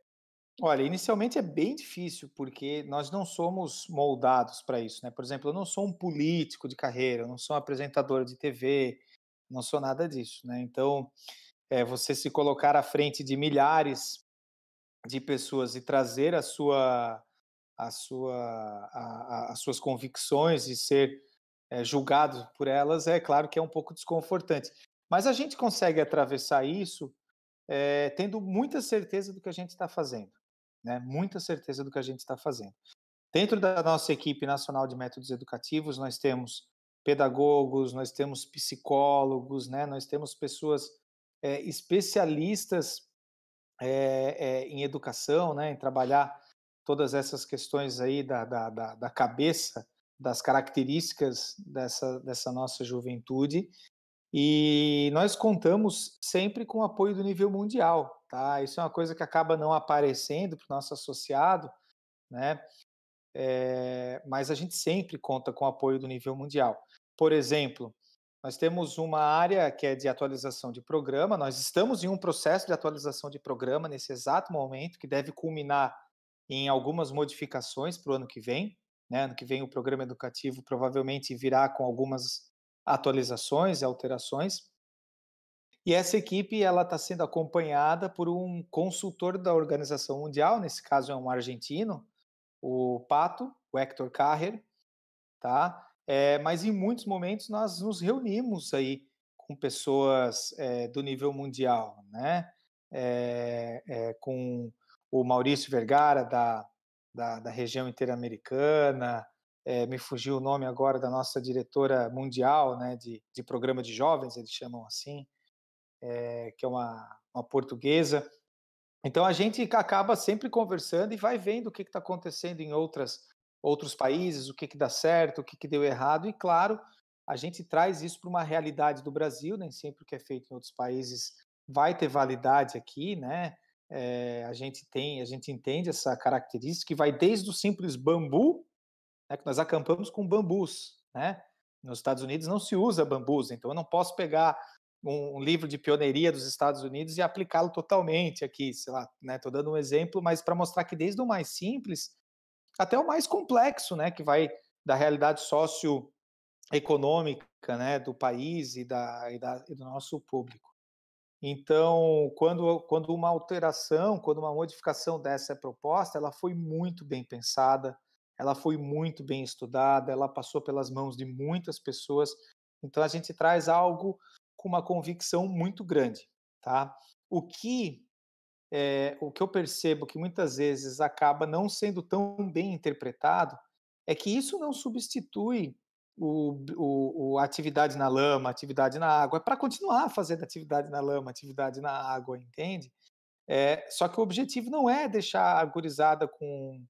Olha, inicialmente é bem difícil, porque nós não somos moldados para isso, né? Por exemplo, eu não sou um político de carreira, eu não sou um apresentador de TV, não sou nada disso, né? Então, é, você se colocar à frente de milhares de pessoas e trazer a sua, a sua, a, a, as suas convicções e ser é, julgado por elas, é claro que é um pouco desconfortante. Mas a gente consegue atravessar isso é, tendo muita certeza do que a gente está fazendo né? Muita certeza do que a gente está fazendo. Dentro da nossa equipe nacional de métodos educativos, nós temos pedagogos, nós temos psicólogos, né? Nós temos pessoas é, especialistas é, em educação, né? Em trabalhar todas essas questões aí da, da, da, da cabeça, das características dessa, dessa nossa juventude e nós contamos sempre com o apoio do nível mundial, tá? Isso é uma coisa que acaba não aparecendo para o nosso associado, né? É, mas a gente sempre conta com o apoio do nível mundial. Por exemplo, nós temos uma área que é de atualização de programa, nós estamos em um processo de atualização de programa nesse exato momento, que deve culminar em algumas modificações para o ano que vem. Né? Ano que vem o programa educativo provavelmente virá com algumas atualizações e alterações. E essa equipe ela está sendo acompanhada por um consultor da Organização Mundial, nesse caso é um argentino, o Pato, o Hector Carrer, tá? É, mas em muitos momentos nós nos reunimos aí com pessoas é, do nível mundial, né? É, com o Maurício Vergara da, da, da região interamericana, é, me fugiu o nome agora da nossa diretora mundial, né, de, de programa de jovens, eles chamam assim, é, que é uma, uma portuguesa. Então a gente acaba sempre conversando e vai vendo o que está acontecendo em outras, outros países, o que, que dá certo, o que, que deu errado, e claro, a gente traz isso para uma realidade do Brasil, nem sempre o que é feito em outros países vai ter validade aqui, né? É, a gente tem, a gente entende essa característica que vai desde o simples bambu né, que nós acampamos com bambus, né? Nos Estados Unidos não se usa bambus, então eu não posso pegar um, um livro de pioneiria dos Estados Unidos e aplicá-lo totalmente aqui, sei lá, né? Estou dando um exemplo, mas para mostrar que desde o mais simples até o mais complexo, né? Que vai da realidade socioeconômica, né? Do país e, da, e, da, e do nosso público. Então, quando, quando uma alteração, quando uma modificação dessa é proposta, ela foi muito bem pensada, ela foi muito bem estudada, ela passou pelas mãos de muitas pessoas, então a gente traz algo com uma convicção muito grande, tá? O que é, o que eu percebo que muitas vezes acaba não sendo tão bem interpretado é que isso não substitui o, o, o atividade na lama, atividade na água, é para continuar fazendo atividade na lama, atividade na água, entende? É, só que o objetivo não é deixar a gurizada com,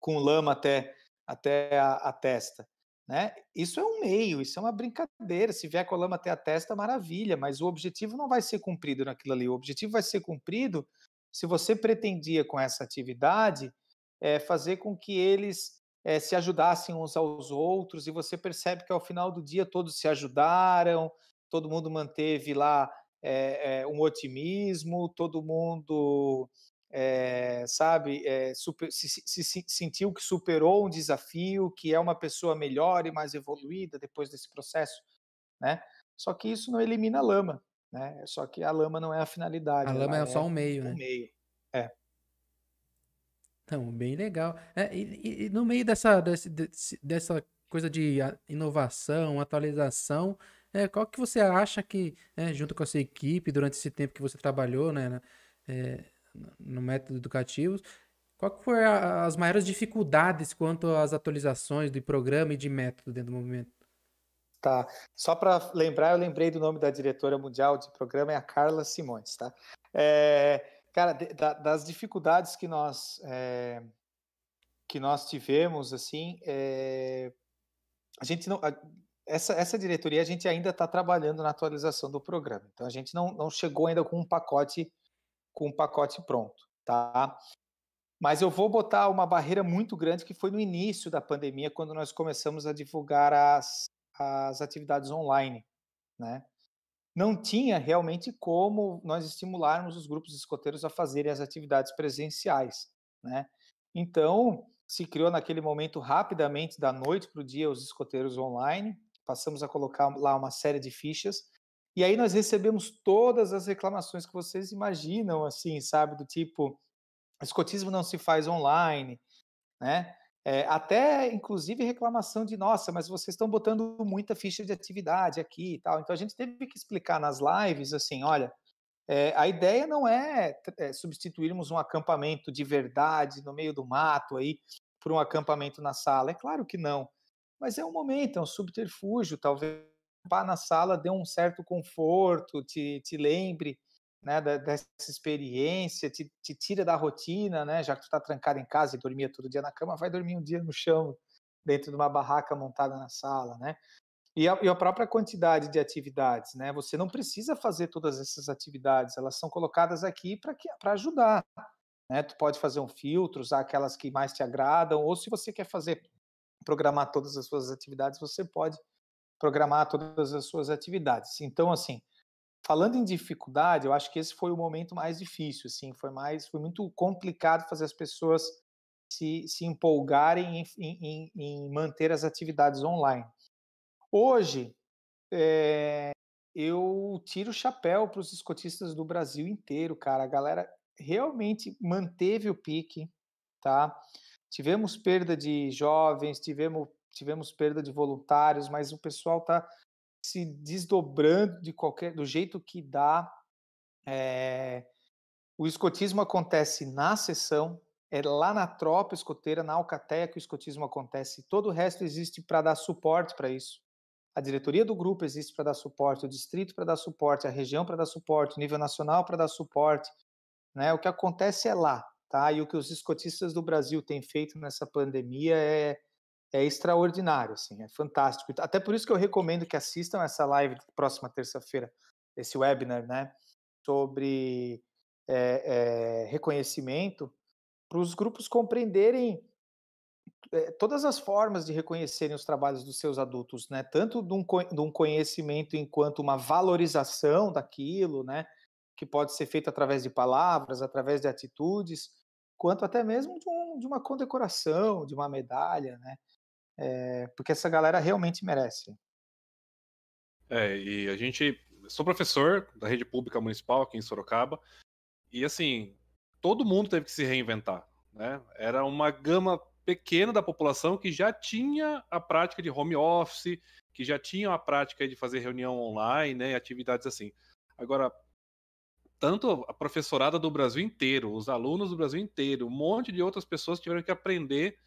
com lama até, até a, a testa. Né? Isso é um meio, isso é uma brincadeira. Se vier com a lama até a testa, maravilha, mas o objetivo não vai ser cumprido naquilo ali. O objetivo vai ser cumprido se você pretendia com essa atividade é, fazer com que eles é, se ajudassem uns aos outros, e você percebe que ao final do dia todos se ajudaram, todo mundo manteve lá é, um otimismo, todo mundo é, sabe, é, super, se, se, se, sentiu que superou um desafio, que é uma pessoa melhor e mais evoluída depois desse processo, né? Só que isso não elimina a lama, né? Só que a lama não é a finalidade. A lama é só um meio, um né? meio, é. Então, bem legal. É, e, e, no meio dessa, desse, dessa coisa de inovação, atualização, é, qual que você acha que, né, junto com a sua equipe, durante esse tempo que você trabalhou, né, é, no método educativo, qual foi a, as maiores dificuldades quanto às atualizações do programa e de método dentro do movimento? Tá. Só para lembrar, eu lembrei do nome da diretora mundial de programa, é a Carla Simões, tá? É, cara, de, da, das dificuldades que nós é, que nós tivemos, assim, é, a gente não, a, essa, essa diretoria a gente ainda está trabalhando na atualização do programa. Então a gente não, não chegou ainda com um pacote com um pacote pronto, tá? Mas eu vou botar uma barreira muito grande que foi no início da pandemia, quando nós começamos a divulgar as, as atividades online, né? Não tinha realmente como nós estimularmos os grupos escoteiros a fazerem as atividades presenciais, né? Então, se criou naquele momento rapidamente, da noite para o dia, os escoteiros online, passamos a colocar lá uma série de fichas, e aí nós recebemos todas as reclamações que vocês imaginam, assim, sabe? Do tipo, escotismo não se faz online, né? É, até, inclusive, reclamação de, nossa, mas vocês estão botando muita ficha de atividade aqui e tal. Então, a gente teve que explicar nas lives, assim, olha, é, a ideia não é, é, substituirmos um acampamento de verdade no meio do mato aí por um acampamento na sala. É claro que não. Mas é um momento, é um subterfúgio, talvez na sala dê um certo conforto, te, te lembre né, dessa experiência, te, te tira da rotina, né, já que tu está trancado em casa e dormia todo dia na cama, vai dormir um dia no chão, dentro de uma barraca montada na sala, né? E a, e a própria quantidade de atividades, né? Você não precisa fazer todas essas atividades, elas são colocadas aqui para ajudar. Né? Tu pode fazer um filtro, usar aquelas que mais te agradam, ou se você quer fazer, programar todas as suas atividades, você pode programar todas as suas atividades. Então, assim, falando em dificuldade, eu acho que esse foi o momento mais difícil, assim, foi mais, foi muito complicado fazer as pessoas se, se empolgarem em, em, em manter as atividades online. Hoje, é, eu tiro o chapéu para os escotistas do Brasil inteiro, cara. A galera realmente manteve o pique, tá? Tivemos perda de jovens, tivemos tivemos perda de voluntários, mas o pessoal está se desdobrando de qualquer do jeito que dá. É, o escotismo acontece na sessão, é lá na tropa escoteira, na Alcateia que o escotismo acontece. Todo o resto existe para dar suporte para isso. A diretoria do grupo existe para dar suporte, o distrito para dar suporte, a região para dar suporte, o nível nacional para dar suporte. Né? O que acontece é lá, tá? E o que os escotistas do Brasil têm feito nessa pandemia é, é extraordinário, assim, é fantástico. Até por isso que eu recomendo que assistam essa live próxima terça-feira, esse webinar, né, sobre é, é, reconhecimento, para os grupos compreenderem é, todas as formas de reconhecerem os trabalhos dos seus adultos, né, tanto de um, de um conhecimento enquanto uma valorização daquilo, né, que pode ser feito através de palavras, através de atitudes, quanto até mesmo de, um, de uma condecoração, de uma medalha, né? É, porque essa galera realmente merece. É, e a gente. Sou professor da rede pública municipal aqui em Sorocaba, e assim, todo mundo teve que se reinventar. Né? Era uma gama pequena da população que já tinha a prática de home office, que já tinha a prática de fazer reunião online, né, atividades assim. Agora, tanto a professorada do Brasil inteiro, os alunos do Brasil inteiro, um monte de outras pessoas tiveram que aprender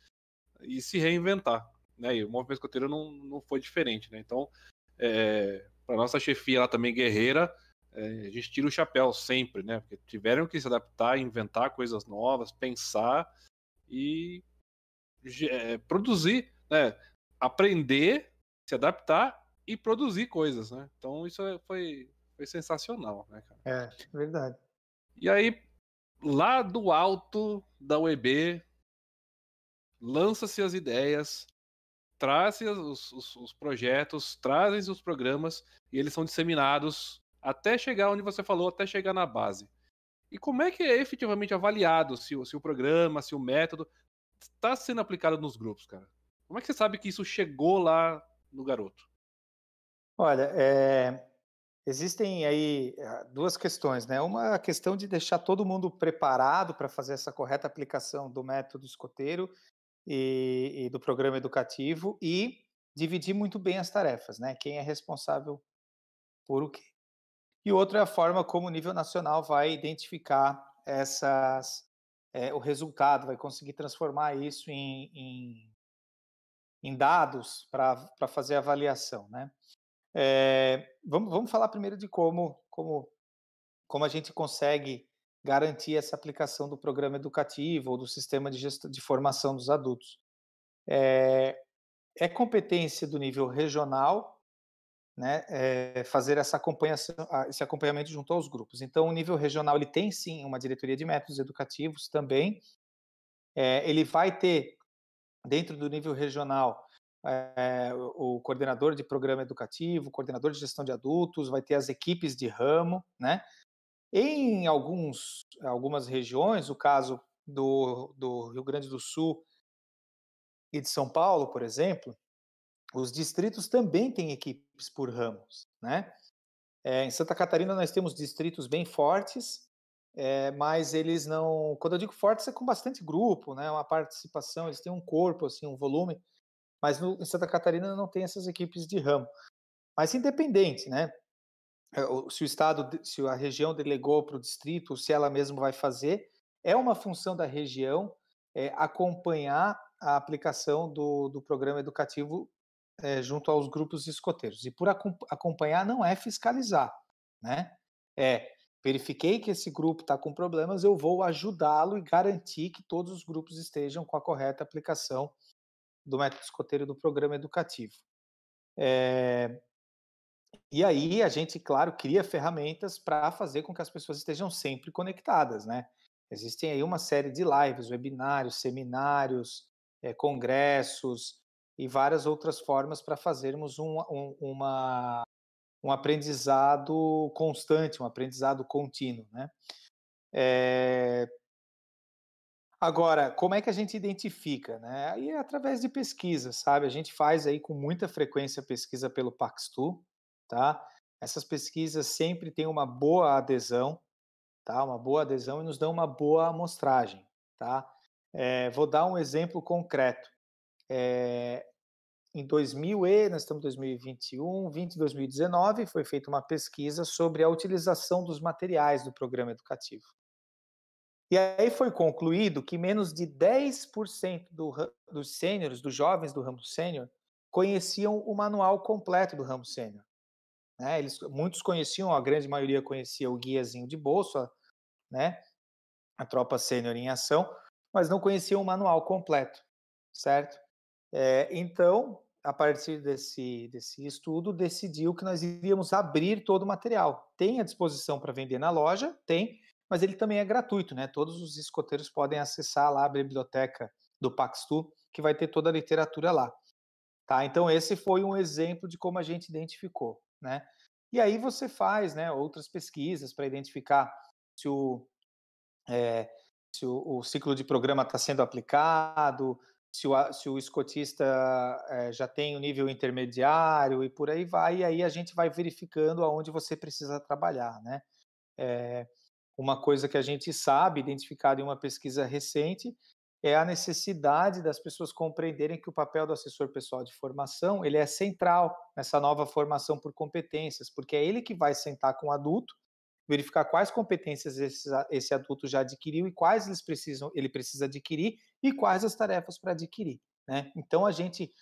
e se reinventar. Né? E o movimento escoteiro não, não foi diferente. Né? Então, é, para nossa chefia lá também guerreira, é, a gente tira o chapéu sempre, né? Porque tiveram que se adaptar, inventar coisas novas, pensar e é, produzir, né? Aprender, se adaptar e produzir coisas, né? Então isso é, foi, foi sensacional, né, cara? É, verdade. E aí, lá do alto da UEB, lança-se as ideias, trazem os, os, os, projetos, trazem os programas e eles são disseminados até chegar onde você falou, até chegar na base. E como é que é efetivamente avaliado se, se o programa, se o método está sendo aplicado nos grupos, cara? Como é que você sabe que isso chegou lá no garoto? Olha, é, existem aí ah, duas questões, né? Uma a questão de deixar todo mundo preparado para fazer essa correta aplicação do método escoteiro e, e, do programa educativo e dividir muito bem as tarefas, né? Quem é responsável por o quê? E outra é a forma como o nível nacional vai identificar essas, é, o resultado, vai conseguir transformar isso em, em, em dados para fazer avaliação, né? É, vamos, vamos falar primeiro de como, como, como a gente consegue garantir essa aplicação do programa educativo ou do sistema de, de formação dos adultos. É, é competência do nível regional né, é, fazer essa esse acompanhamento junto aos grupos. Então, o nível regional ele tem sim uma diretoria de métodos educativos também. É, ele vai ter dentro do nível regional é, o coordenador de programa educativo, o coordenador de gestão de adultos, vai ter as equipes de ramo, né? Em alguns, algumas regiões, o caso do, do Rio Grande do Sul e de São Paulo, por exemplo, os distritos também têm equipes por ramos, né? É, em Santa Catarina nós temos distritos bem fortes, é, mas eles não. Quando eu digo fortes é com bastante grupo, né? Uma participação, eles têm um corpo, assim, um volume. Mas no, em Santa Catarina não tem essas equipes de ramo. Mas independente, né? É, se o estado, se a região delegou para o distrito, se ela mesma vai fazer, é uma função da região é, acompanhar a aplicação do, do programa educativo é, junto aos grupos escoteiros. E por acompanhar não é fiscalizar, né? É verifiquei que esse grupo está com problemas, eu vou ajudá-lo e garantir que todos os grupos estejam com a correta aplicação do método escoteiro do programa educativo. É, e aí a gente, claro, cria ferramentas para fazer com que as pessoas estejam sempre conectadas, né? Existem aí uma série de lives, webinários, seminários, é, congressos, e várias outras formas para fazermos um, um, uma, um aprendizado constante, um aprendizado contínuo. Né? É... Agora, como é que a gente identifica? Né? Aí é através de pesquisa, sabe? A gente faz aí com muita frequência pesquisa pelo Paxtu, tá? Essas pesquisas sempre têm uma boa adesão, tá? Uma boa adesão e nos dão uma boa amostragem, tá? É, vou dar um exemplo concreto. É, em 2000 e nós estamos em 2021, 20 2019, foi feita uma pesquisa sobre a utilização dos materiais do programa educativo. E aí foi concluído que menos de 10% do, dos sêniores, dos jovens do ramo sênior, conheciam o manual completo do ramo sênior. Né? Eles, muitos conheciam, a grande maioria conhecia o guiazinho de bolsa, né? a tropa sênior em ação, mas não conheciam o manual completo, certo? É, então, a partir desse, desse estudo, decidiu que nós iríamos abrir todo o material. Tem à disposição para vender na loja? Tem, mas ele também é gratuito, né? Todos os escoteiros podem acessar lá a biblioteca do Paxtu, que vai ter toda a literatura lá. Tá? Então, esse foi um exemplo de como a gente identificou, né? E aí você faz né, outras pesquisas para identificar se o, é, se o, o ciclo de programa está sendo aplicado, se o, se o escotista é, já tem o um nível intermediário e por aí vai, e aí a gente vai verificando aonde você precisa trabalhar, né? É, uma coisa que a gente sabe, identificado em uma pesquisa recente, é a necessidade das pessoas compreenderem que o papel do assessor pessoal de formação ele é central nessa nova formação por competências, porque é ele que vai sentar com o adulto verificar quais competências esse, esse adulto já adquiriu e quais eles precisam, ele precisa adquirir e quais as tarefas para adquirir. Né? Então a gente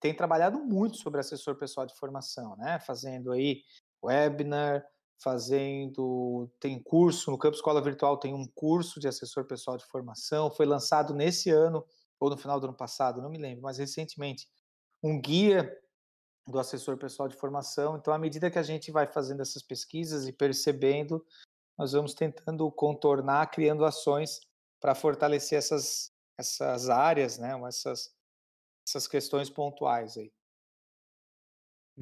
tem trabalhado muito sobre assessor pessoal de formação, né? fazendo aí webinar, fazendo tem curso no Campo Escola Virtual tem um curso de assessor pessoal de formação foi lançado nesse ano ou no final do ano passado não me lembro mas recentemente um guia do assessor pessoal de formação. Então à medida que a gente vai fazendo essas pesquisas e percebendo nós vamos tentando contornar criando ações para fortalecer essas essas áreas né essas essas questões pontuais aí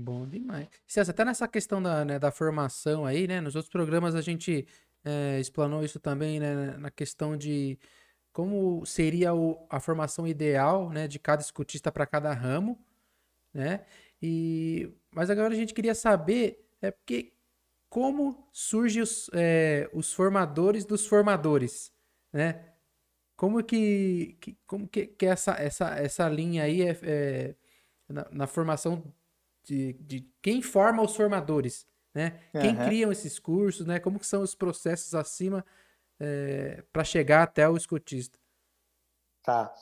Bom demais. César, até nessa questão da, né, da formação aí, né? Nos outros programas a gente é, explanou isso também, né? Na questão de como seria o, a formação ideal, né? De cada escutista para cada ramo, né? E, mas agora a gente queria saber, é porque como surgem os, é, os formadores dos formadores, né? Como que, que como que, que essa, essa, essa linha aí é, é na, na formação de, de quem forma os formadores, né? Quem uhum. criam esses cursos, né? Como que são os processos acima é, para chegar até o escotista? Tá.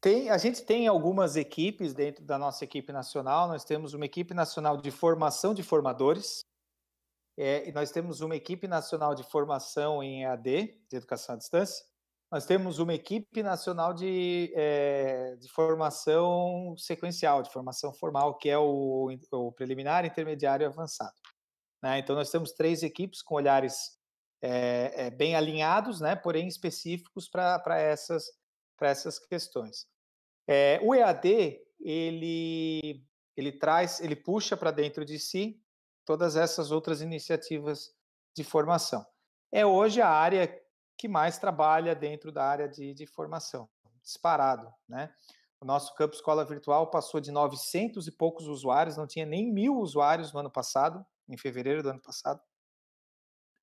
Tem, a gente tem algumas equipes dentro da nossa equipe nacional. Nós temos uma equipe nacional de formação de formadores. É, e nós temos uma equipe nacional de formação em EAD, de educação à distância. Nós temos uma equipe nacional de, é, de formação sequencial, de formação formal, que é o, o preliminar, intermediário e avançado. Né? Então, nós temos três equipes com olhares é, é, bem alinhados, né? porém específicos para essas, essas questões. o EAD, ele, ele traz, ele puxa para dentro de si todas essas outras iniciativas de formação. É hoje a área que mais trabalha dentro da área de, de formação, disparado, né? O nosso campo escola virtual passou de 900 e poucos usuários, não tinha nem mil usuários no ano passado, em fevereiro do ano passado.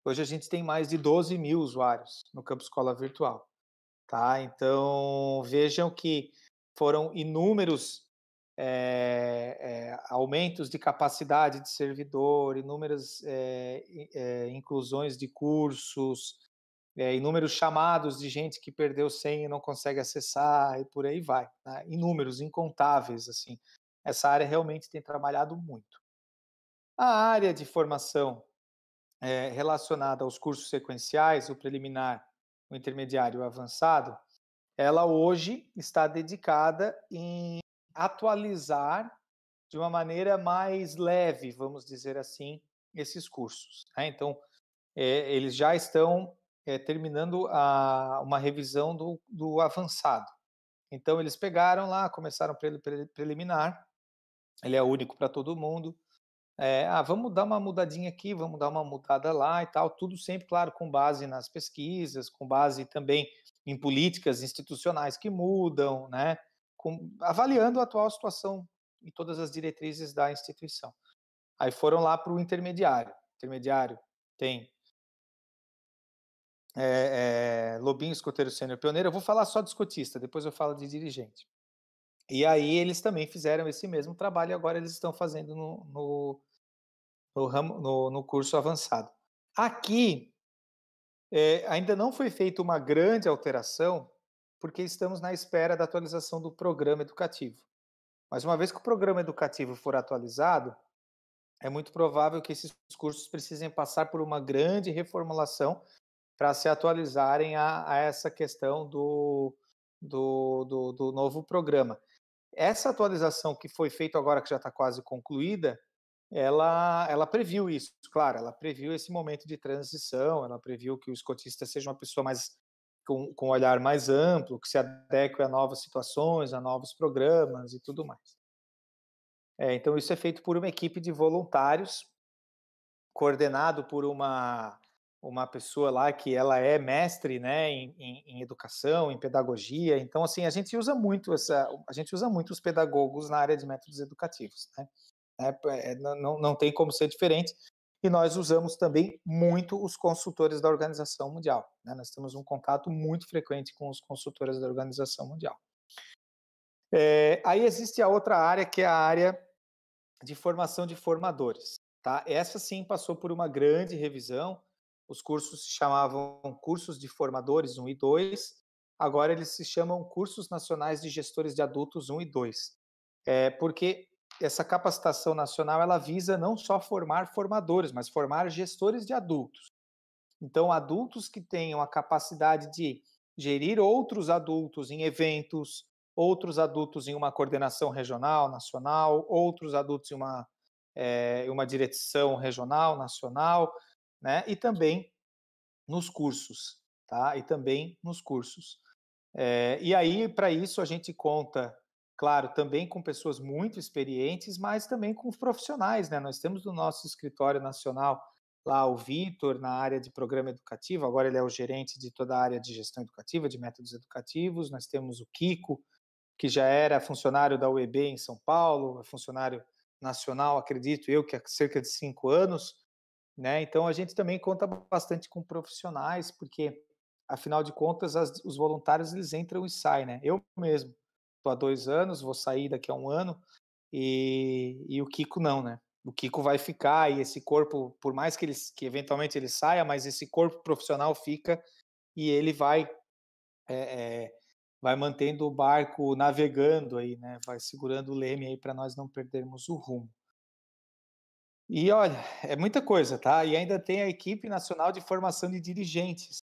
Hoje a gente tem mais de 12 mil usuários no campo escola virtual, tá? Então vejam que foram inúmeros é, é, aumentos de capacidade de servidor, inúmeras é, inclusões de cursos, é, inúmeros chamados de gente que perdeu senha e não consegue acessar e por aí vai, né? inúmeros, incontáveis assim. Essa área realmente tem trabalhado muito. A área de formação é, relacionada aos cursos sequenciais, o preliminar, o intermediário o avançado, ela hoje está dedicada em atualizar de uma maneira mais leve, vamos dizer assim, esses cursos. Né? Então, é, eles já estão é, terminando a, uma revisão do, do avançado. Então, eles pegaram lá, começaram pre, pre, preliminar, ele é único para todo mundo. É, ah, vamos dar uma mudadinha aqui, vamos dar uma mudada lá e tal, tudo sempre, claro, com base nas pesquisas, com base também em políticas institucionais que mudam, né? Com, avaliando a atual situação e todas as diretrizes da instituição. Aí foram lá para o intermediário. Intermediário tem é, é, Lobinho, escoteiro sênior pioneiro. Eu vou falar só de escotista, depois eu falo de dirigente. E aí eles também fizeram esse mesmo trabalho e agora eles estão fazendo no, no, no, ramo, no, no curso avançado. Aqui é, ainda não foi feita uma grande alteração, porque estamos na espera da atualização do programa educativo. Mas uma vez que o programa educativo for atualizado, é muito provável que esses cursos precisem passar por uma grande reformulação para se atualizarem a, a, essa questão do, do, do, do novo programa. Essa atualização que foi feita agora, que já está quase concluída, ela, ela previu isso, claro, ela previu esse momento de transição, ela previu que o escotista seja uma pessoa mais com, com um olhar mais amplo, que se adeque a novas situações, a novos programas e tudo mais. É, então, isso é feito por uma equipe de voluntários, coordenado por uma uma pessoa lá que ela é mestre, né, em, em, em, educação, em pedagogia. Então, assim, a gente usa muito essa, a gente usa muito os pedagogos na área de métodos educativos, né? É, é não, não tem como ser diferente. E nós usamos também muito os consultores da Organização Mundial. Né? Nós temos um contato muito frequente com os consultores da Organização Mundial. É, aí existe a outra área que é a área de formação de formadores. Tá? Essa sim passou por uma grande revisão Os cursos se chamavam cursos de formadores 1 e 2, agora eles se chamam cursos nacionais de gestores de adultos 1 e 2. É, porque essa capacitação nacional ela visa não só formar formadores, mas formar gestores de adultos. Então, adultos que tenham a capacidade de gerir outros adultos em eventos, outros adultos em uma coordenação regional, nacional, outros adultos em uma, é, uma direção regional, nacional, né? E também nos cursos, tá? E também nos cursos. É, e aí, para isso, a gente conta, claro, também com pessoas muito experientes, mas também com profissionais, né? Nós temos no nosso escritório nacional lá o Vitor na área de programa educativo, agora ele é o gerente de toda a área de gestão educativa, de métodos educativos. Nós temos o Kiko, que já era funcionário da UEB em São Paulo, é funcionário nacional, acredito eu, que há cerca de cinco anos. Né? Então a gente também conta bastante com profissionais, porque afinal de contas as, os voluntários eles entram e saem, né? Eu mesmo estou há dois anos, vou sair daqui a um ano e, e o Kiko não, né? o Kiko vai ficar e esse corpo, por mais que ele que eventualmente ele saia, mas esse corpo profissional fica e ele vai é, é, vai mantendo o barco navegando aí, né? Vai segurando o leme aí para nós não perdermos o rumo. E olha, é muita coisa, tá? E ainda tem a equipe nacional de formação de dirigentes,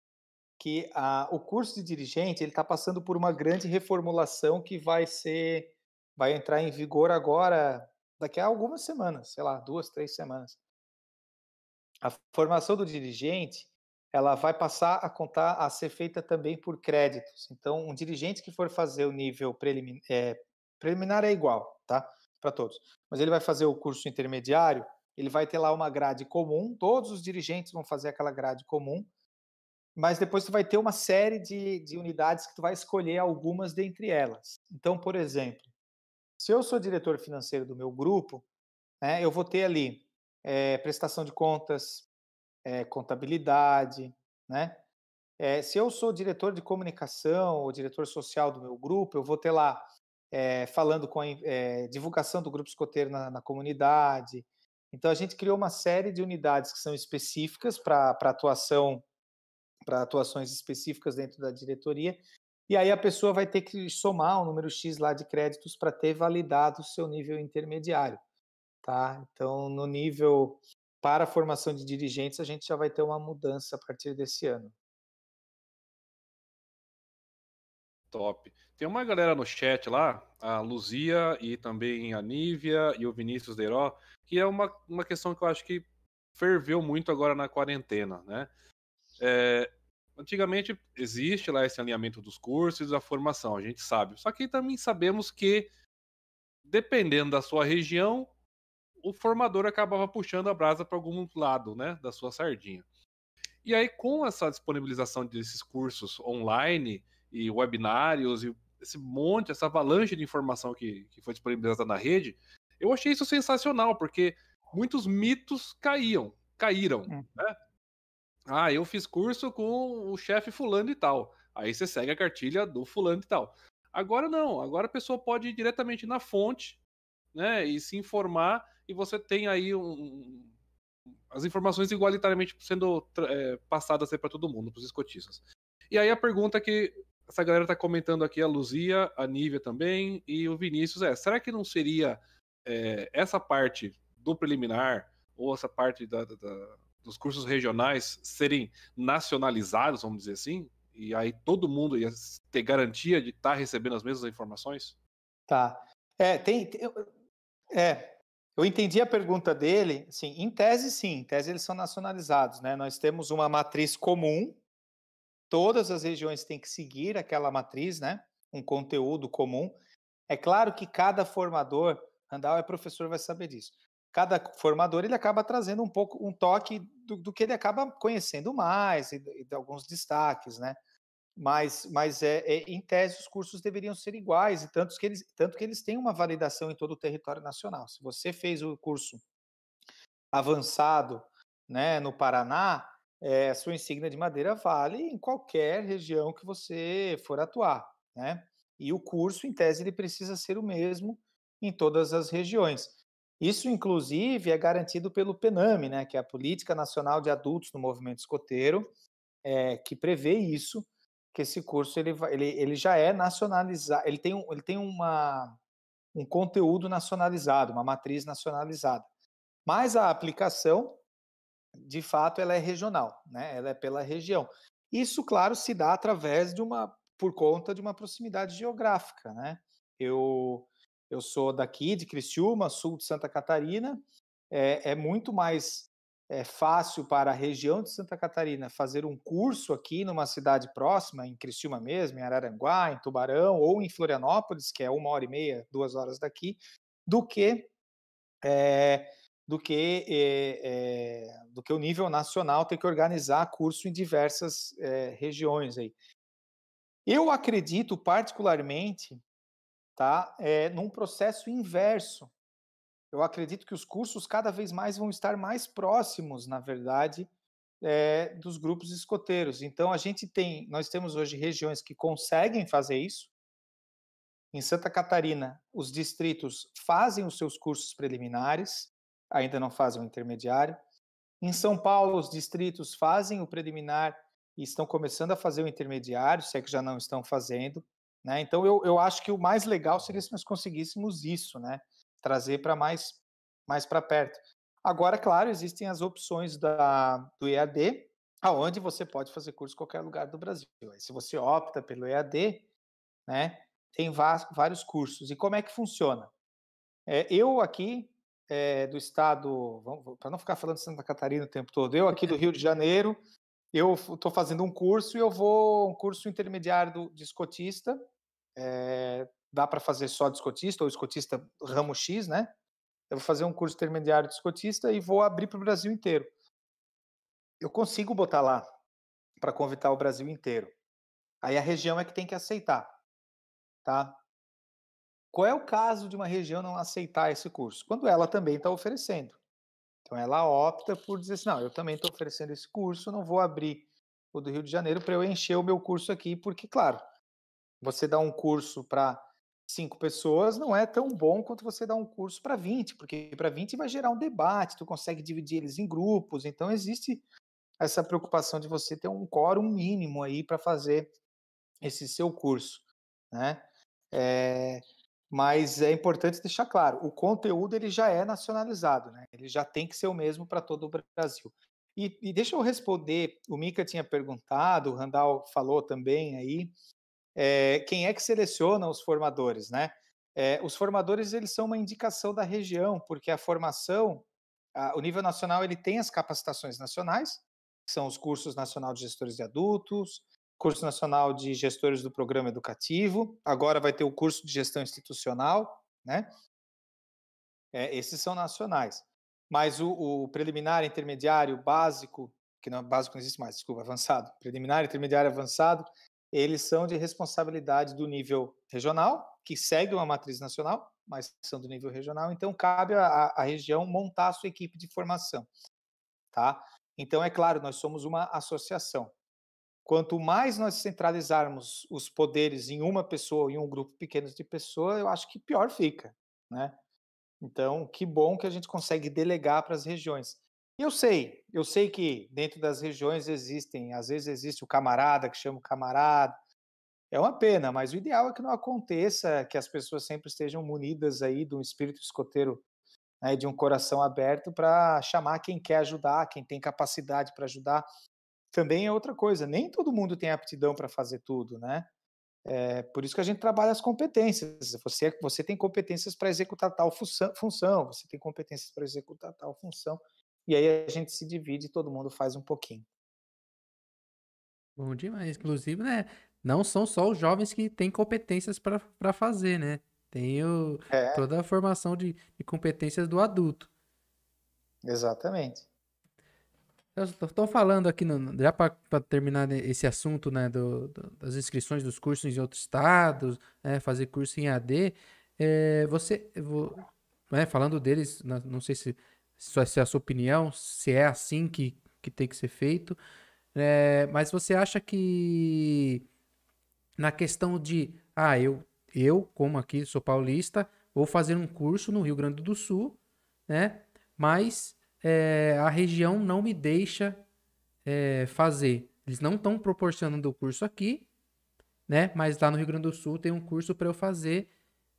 que a, o curso de dirigente ele está passando por uma grande reformulação que vai ser vai entrar em vigor agora daqui a algumas semanas, sei lá, duas, três semanas. A formação do dirigente, ela vai passar a contar a ser feita também por créditos. Então, um dirigente que for fazer o nível preliminar, é, preliminar é igual, tá? Para todos. Mas ele vai fazer o curso intermediário, ele vai ter lá uma grade comum, todos os dirigentes vão fazer aquela grade comum, mas depois tu vai ter uma série de, de unidades que tu vai escolher algumas dentre elas. Então, por exemplo, se eu sou diretor financeiro do meu grupo, né, eu vou ter ali é, prestação de contas, é, contabilidade, né? É, se eu sou diretor de comunicação ou diretor social do meu grupo, eu vou ter lá falando com a divulgação do grupo escoteiro na, na, comunidade. Então a gente criou uma série de unidades que são específicas para atuação, para atuações específicas dentro da diretoria e aí a pessoa vai ter que somar um número X lá de créditos para ter validado o seu nível intermediário. Tá? Então, no nível para a formação de dirigentes, a gente já vai ter uma mudança a partir desse ano. Top. Tem uma galera no chat lá, a Luzia e também a Nívia e o Vinícius Deiró, que é uma, uma questão que eu acho que ferveu muito agora na quarentena, né? É, Antigamente existe lá esse alinhamento dos cursos e da formação, a gente sabe. Só que também sabemos que, dependendo da sua região, o formador acabava puxando a brasa para algum lado, né, da sua sardinha. E aí, com essa disponibilização desses cursos online e webinários e esse monte, essa avalanche de informação que, que foi disponibilizada na rede, eu achei isso sensacional, porque muitos mitos caíam, caíram, hum. né? Ah, eu fiz curso com o chefe fulano e tal. Aí você segue a cartilha do fulano e tal. Agora não, agora a pessoa pode ir diretamente na fonte, né, e se informar e você tem aí um, as informações igualitariamente sendo é, passadas para todo mundo, para os escotistas. E aí a pergunta que essa galera está comentando aqui, a Luzia, a Nívia também e o Vinícius é, será que não seria é, essa parte do preliminar ou essa parte da, da dos cursos regionais serem nacionalizados, vamos dizer assim, e aí todo mundo ia ter garantia de estar tá recebendo as mesmas informações? Tá. É, tem, tem, é, eu entendi a pergunta dele, assim, em tese sim, em tese eles são nacionalizados, né? Nós temos uma matriz comum, todas as regiões têm que seguir aquela matriz, né? Um conteúdo comum. É claro que cada formador, Randall é professor, vai saber disso cada formador ele acaba trazendo um pouco um toque do, do que ele acaba conhecendo mais e, e, de alguns destaques, né? Mas, mas é, é, em tese os cursos deveriam ser iguais e tanto que eles tanto que eles têm uma validação em todo o território nacional. Se você fez o curso avançado, né, no Paraná, é, sua insígnia de madeira vale em qualquer região que você for atuar, né? E o curso, em tese, ele precisa ser o mesmo em todas as regiões. Isso, inclusive, é garantido pelo PENAME, né, que é a Política Nacional de Adultos no Movimento Escoteiro, é, que prevê isso, que esse curso ele, ele, ele já é nacionalizado, ele tem, um, ele tem uma, um conteúdo nacionalizado, uma matriz nacionalizada. Mas a aplicação, de fato, ela é regional, né? ela é pela região. Isso, claro, se dá através de uma, por conta de uma proximidade geográfica. Né? Eu, eu sou daqui, de Criciúma, sul de Santa Catarina, é, é muito mais é fácil para a região de Santa Catarina fazer um curso aqui numa cidade próxima, em Criciúma mesmo, em Araranguá, em Tubarão ou em Florianópolis, que é uma hora e meia, duas horas daqui, do que é, do que é, é, do que o nível nacional ter que organizar curso em diversas é, regiões aí. Eu acredito particularmente, tá, num processo inverso eu acredito que os cursos cada vez mais vão estar mais próximos, na verdade, dos grupos escoteiros. Então a gente tem, nós temos hoje regiões que conseguem fazer isso. Em Santa Catarina, os distritos fazem os seus cursos preliminares, ainda não fazem o intermediário. Em São Paulo, os distritos fazem o preliminar e estão começando a fazer o intermediário, se é que já não estão fazendo. Né? Então, eu, eu acho que o mais legal seria se nós conseguíssemos isso, né? trazer para mais, mais para perto. Agora, claro, existem as opções da, do EAD, aonde você pode fazer curso em qualquer lugar do Brasil. Aí, se você opta pelo EAD, né, tem vários cursos. E como é que funciona? É, eu aqui é, do estado, para não ficar falando de Santa Catarina o tempo todo, eu aqui do Rio de Janeiro, eu estou fazendo um curso e eu vou um curso intermediário do, de escotista, é, dá para fazer só de escotista ou escotista ramo X, né? Eu vou fazer um curso intermediário de escotista e vou abrir para o Brasil inteiro. Eu consigo botar lá para convidar o Brasil inteiro. Aí a região é que tem que aceitar, tá? Qual é o caso de uma região não aceitar esse curso? Quando ela também está oferecendo. Então ela opta por dizer assim, não, eu também estou oferecendo esse curso, não vou abrir o do Rio de Janeiro para eu encher o meu curso aqui, porque, claro, você dá um curso para cinco pessoas não é tão bom quanto você dar um curso para 20, porque para 20 vai gerar um debate, tu consegue dividir eles em grupos, então existe essa preocupação de você ter um quórum mínimo aí para fazer esse seu curso, né? É, mas é importante deixar claro, o conteúdo ele já é nacionalizado, né? Ele já tem que ser o mesmo para todo o Brasil. E, e, deixa eu responder, o Mika tinha perguntado, o Randall falou também aí, é, quem é que seleciona os formadores, né? É, os formadores eles são uma indicação da região, porque a formação, a, o nível nacional ele tem as capacitações nacionais, que são os cursos nacional de gestores de adultos, curso nacional de gestores do programa educativo, agora vai ter o curso de gestão institucional, né? É, esses são nacionais. Mas o, o, preliminar, intermediário, básico, que não básico não existe mais, desculpa, avançado, preliminar, intermediário, avançado, eles são de responsabilidade do nível regional, que segue uma matriz nacional, mas são do nível regional, então cabe à região montar a sua equipe de formação. Tá? Então, é claro, nós somos uma associação. Quanto mais nós centralizarmos os poderes em uma pessoa, em um grupo pequeno de pessoas, eu acho que pior fica. Né? Então, que bom que a gente consegue delegar para as regiões. Eu sei, eu sei que dentro das regiões existem, às vezes existe o camarada que chama o camarada. É uma pena, mas o ideal é que não aconteça, que as pessoas sempre estejam munidas aí de um espírito escoteiro, né, de um coração aberto para chamar quem quer ajudar, quem tem capacidade para ajudar. Também é outra coisa, nem todo mundo tem aptidão para fazer tudo, né? É, por isso que a gente trabalha as competências. Você, você tem competências para executar tal função, você tem competências para executar tal função. E aí a gente se divide e todo mundo faz um pouquinho. Bom demais. Inclusive, né? Não são só os jovens que têm competências para fazer, né? Tem o, é. toda a formação de, de competências do adulto. Exatamente. Estou falando aqui, no, já para terminar esse assunto né, do, do, das inscrições dos cursos em outros estados, né, fazer curso em AD, é, você, vou, né, falando deles, não sei se se é a sua opinião, se é assim que, que tem que ser feito. É, mas você acha que na questão de, ah, eu, eu, como aqui sou paulista, vou fazer um curso no Rio Grande do Sul, né? Mas é, a região não me deixa é, fazer. Eles não estão proporcionando o curso aqui, né? Mas lá no Rio Grande do Sul tem um curso para eu fazer,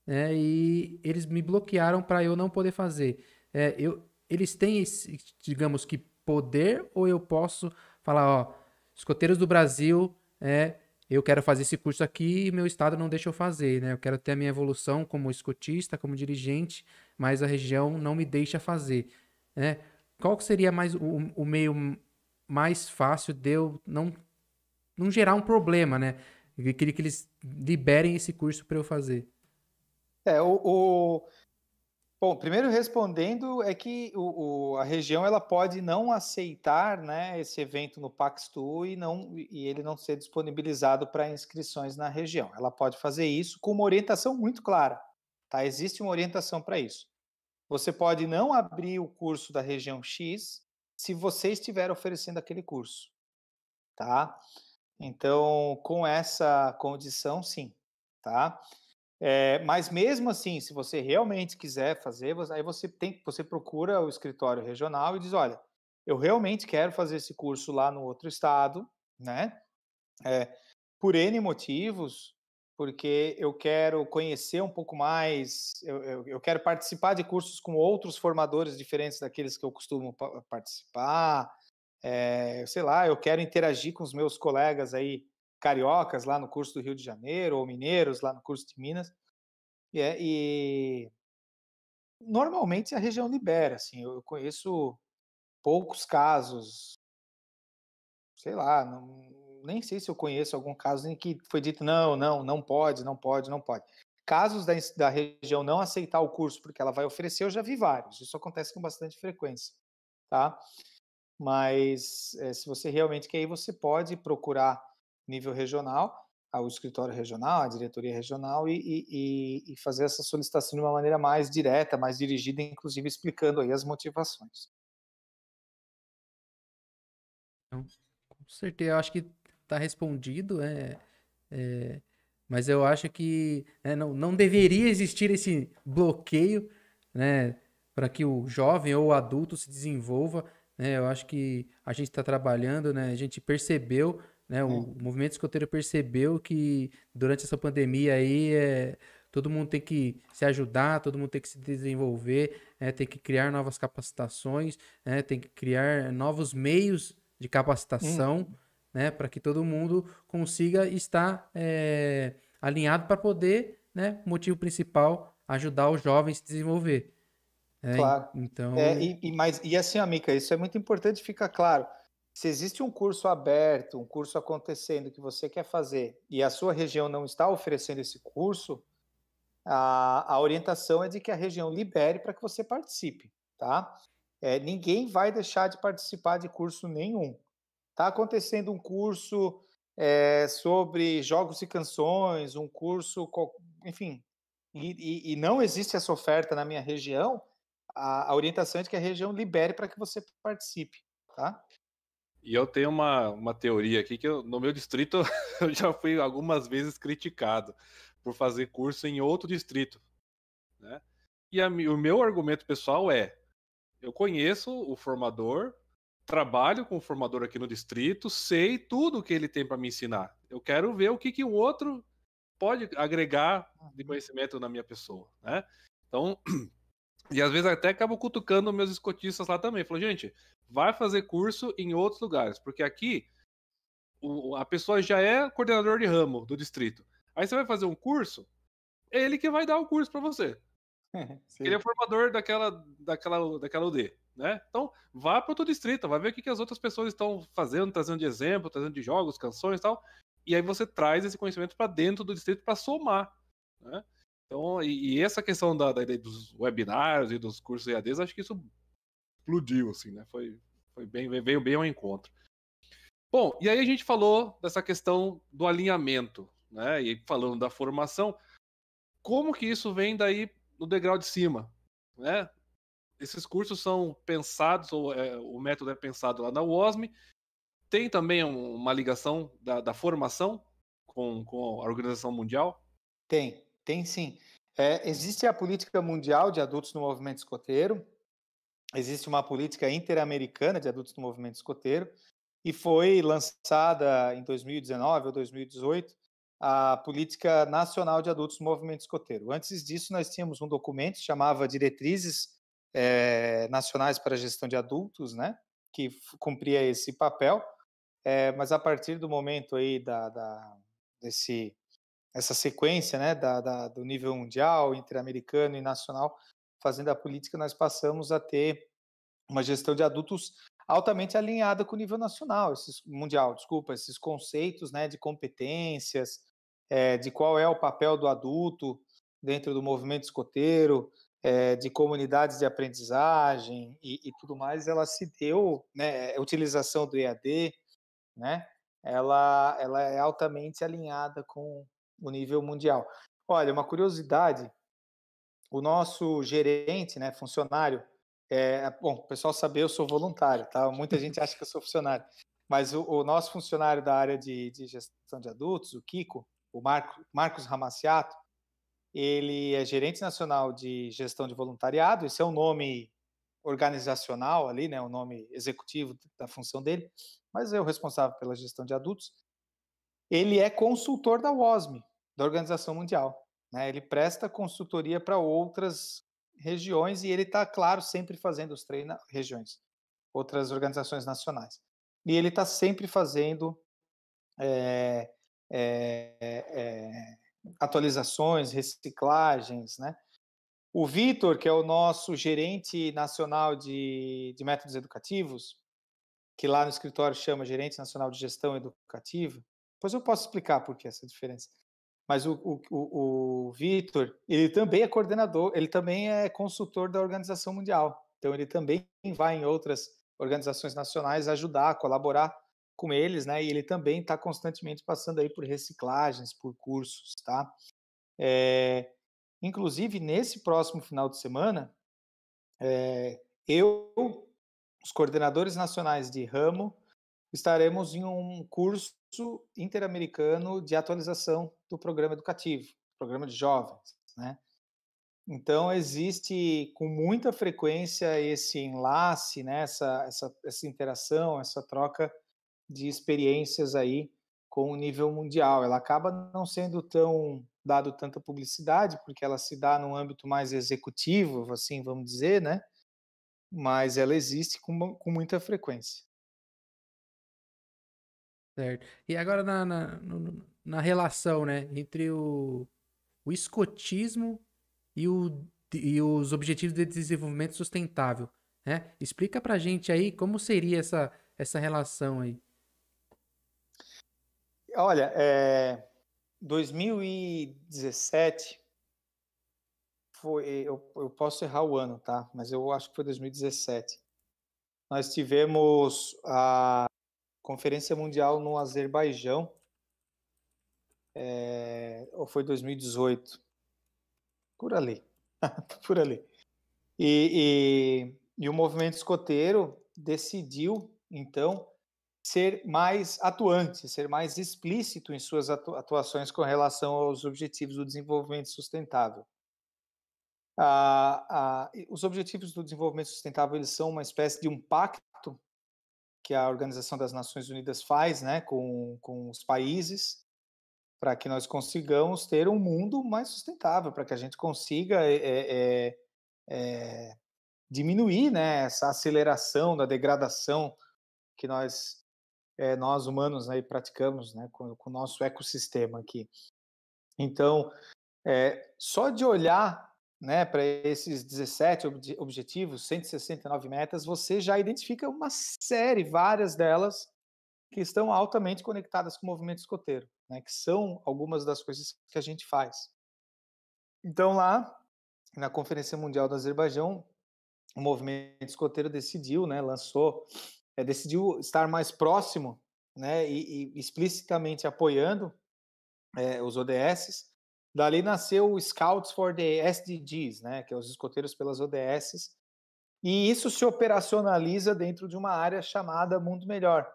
né? E eles me bloquearam para eu não poder fazer. É, eu, eles têm esse, digamos que poder ou eu posso falar, ó, escoteiros do Brasil, é, eu quero fazer esse curso aqui e meu estado não deixa eu fazer, né? Eu quero ter a minha evolução como escotista, como dirigente, mas a região não me deixa fazer, né? Qual seria mais o, o meio mais fácil de eu não, não gerar um problema, né? Eu queria que eles liberem esse curso para eu fazer. É, o, o, Bom, primeiro respondendo é que o, o, a região ela pode não aceitar né, esse evento no Paxtu e, não, e ele não ser disponibilizado para inscrições na região. Ela pode fazer isso com uma orientação muito clara. Tá? Existe uma orientação para isso. Você pode não abrir o curso da região X se você estiver oferecendo aquele curso. Tá? Então, com essa condição, sim. Tá? É, mas mesmo assim, se você realmente quiser fazer, aí você tem, você procura o escritório regional e diz, olha, eu realmente quero fazer esse curso lá no outro estado, né? É, por N motivos, porque eu quero conhecer um pouco mais, eu, eu, eu, quero participar de cursos com outros formadores diferentes daqueles que eu costumo participar, é, sei lá, eu quero interagir com os meus colegas aí cariocas lá no curso do Rio de Janeiro, ou mineiros lá no curso de Minas. E, é, e normalmente a região libera, assim, eu conheço poucos casos, sei lá, não, nem sei se eu conheço algum caso em que foi dito não, não, não pode, não pode, não pode. Casos da, da região não aceitar o curso porque ela vai oferecer, eu já vi vários. Isso acontece com bastante frequência, tá? Mas é, se você realmente quer ir, você pode procurar nível regional, ao escritório regional, à diretoria regional e, e, e, fazer essa solicitação de uma maneira mais direta, mais dirigida, inclusive explicando aí as motivações. Então, com certeza, eu acho que está respondido, é, é, mas eu acho que é, não, não deveria existir esse bloqueio, né, para que o jovem ou o adulto se desenvolva. Né, eu acho que a gente está trabalhando, né, a gente percebeu né? O é. movimento escoteiro percebeu que durante essa pandemia aí é, todo mundo tem que se ajudar, todo mundo tem que se desenvolver, é, tem que criar novas capacitações, é, tem que criar novos meios de capacitação, hum. Né? Para que todo mundo consiga estar é, alinhado para poder, né? Motivo principal, ajudar os jovens a se desenvolver. É, claro. Então. É, e, e, mas, e assim, amiga, isso é muito importante ficar claro se existe um curso aberto, um curso acontecendo que você quer fazer e a sua região não está oferecendo esse curso, a, a orientação é de que a região libere para que você participe, tá? É, ninguém vai deixar de participar de curso nenhum. Está acontecendo um curso é, sobre jogos e canções, um curso, enfim, e, e, e, não existe essa oferta na minha região, a, a orientação é de que a região libere para que você participe, tá? E eu tenho uma, uma teoria aqui que eu, no meu distrito [laughs] eu já fui algumas vezes criticado por fazer curso em outro distrito. Né? E a, o meu argumento pessoal é: eu conheço o formador, trabalho com o formador aqui no distrito, sei tudo que ele tem para me ensinar. Eu quero ver o que, que o outro pode agregar de uhum. conhecimento na minha pessoa. Né? Então, [clears throat] e às vezes até acabo cutucando meus escotistas lá também. Falou, gente, vai fazer curso em outros lugares, porque aqui o, a pessoa já é coordenador de ramo do distrito. Aí você vai fazer um curso, é ele que vai dar o curso para você. [laughs] ele é formador daquela, daquela, daquela UD, né? Então, vá para outro distrito, vai ver o que, que as outras pessoas estão fazendo, trazendo de exemplo, trazendo de jogos, canções e tal. E aí você traz esse conhecimento para dentro do distrito para somar, né? Então, e, e, essa questão da, da, dos webinários e dos cursos EADs, acho que isso explodiu, assim, né? Foi, foi bem, veio bem ao encontro. Bom, e aí a gente falou dessa questão do alinhamento, né? E falando da formação, como que isso vem daí no degrau de cima, né? Esses cursos são pensados, ou é, o método é pensado lá na UOSM, tem também um, uma ligação da, da formação com, com a Organização Mundial? Tem, tem sim. É, existe a política mundial de adultos no movimento escoteiro, existe uma política interamericana de adultos no movimento escoteiro e foi lançada em 2019 ou 2018 a Política Nacional de Adultos no Movimento Escoteiro. Antes disso, nós tínhamos um documento que chamava Diretrizes é, Nacionais para Gestão de Adultos, né, que cumpria esse papel, é, mas a partir do momento aí da, da desse essa sequência, né, da, da, do nível mundial, interamericano e nacional, fazendo a política, nós passamos a ter uma gestão de adultos altamente alinhada com o nível nacional, esses, mundial, desculpa, esses conceitos né, de competências, é, de qual é o papel do adulto dentro do movimento escoteiro, é, de comunidades de aprendizagem e, e, tudo mais, ela se deu, né, a utilização do EAD, né, ela, ela é altamente alinhada com o nível mundial. Olha, uma curiosidade, o nosso gerente, né, funcionário, é, bom, o pessoal saber, eu sou voluntário, tá? Muita gente acha que eu sou funcionário, mas o, o nosso funcionário da área de, de, gestão de adultos, o Kiko, o Marco, Marcos Ramaciato, ele é gerente nacional de gestão de voluntariado, esse é o nome organizacional ali, né, o nome executivo da função dele, mas é o responsável pela gestão de adultos. Ele é consultor da WOSM, da Organização Mundial. Né? Ele presta consultoria para outras regiões e ele está, claro, sempre fazendo os treinos, regiões, outras organizações nacionais. E ele está sempre fazendo é, é, é, atualizações, reciclagens, né? O Vitor, que é o nosso gerente nacional de, de métodos educativos, que lá no escritório chama Gerente Nacional de Gestão Educativa, depois eu posso explicar por que essa diferença mas o, o, o, o Vitor, ele também é coordenador, ele também é consultor da Organização Mundial. Então, ele também vai em outras organizações nacionais ajudar, colaborar com eles, né? E ele também está constantemente passando aí por reciclagens, por cursos, tá? É, inclusive, nesse próximo final de semana, é, eu, os coordenadores nacionais de ramo, estaremos em um curso interamericano de atualização do programa educativo, programa de jovens, né? Então existe com muita frequência esse enlace, né? essa, essa, essa interação, essa troca de experiências aí com o nível mundial. Ela acaba não sendo tão dado tanta publicidade, porque ela se dá num âmbito mais executivo, assim vamos dizer, né? Mas ela existe com, com muita frequência. Certo. E agora na, na, na relação, né, entre o, o escotismo e, o, e os objetivos de desenvolvimento sustentável, né? Explica pra gente aí como seria essa, essa relação aí. Olha, é, 2017 foi, eu, eu posso errar o ano, tá? Mas eu acho que foi 2017. Nós tivemos a Conferência Mundial no Azerbaijão, é, ou foi 2018? Por ali, [laughs] por ali. E, e, e, o movimento escoteiro decidiu, então, ser mais atuante, ser mais explícito em suas atuações com relação aos objetivos do desenvolvimento sustentável. Ah, ah, os objetivos do desenvolvimento sustentável eles são uma espécie de um pacto que a Organização das Nações Unidas faz né, com, com os países para que nós consigamos ter um mundo mais sustentável, para que a gente consiga é, é, é, diminuir né, essa aceleração da degradação que nós, nós humanos né, praticamos né, com, com o nosso ecossistema aqui. Então, só de olhar né, para esses 17 ob objetivos, 169 metas, você já identifica uma série, várias delas, que estão altamente conectadas com o movimento escoteiro, né, que são algumas das coisas que a gente faz. Então, lá, na Conferência Mundial do Azerbaijão, o movimento escoteiro decidiu, né, lançou, é, decidiu estar mais próximo né, e, e explicitamente apoiando é, os ODSs, Dali nasceu o Scouts for the SDGs, né, que é os escoteiros pelas ODSs, e isso se operacionaliza dentro de uma área chamada Mundo Melhor.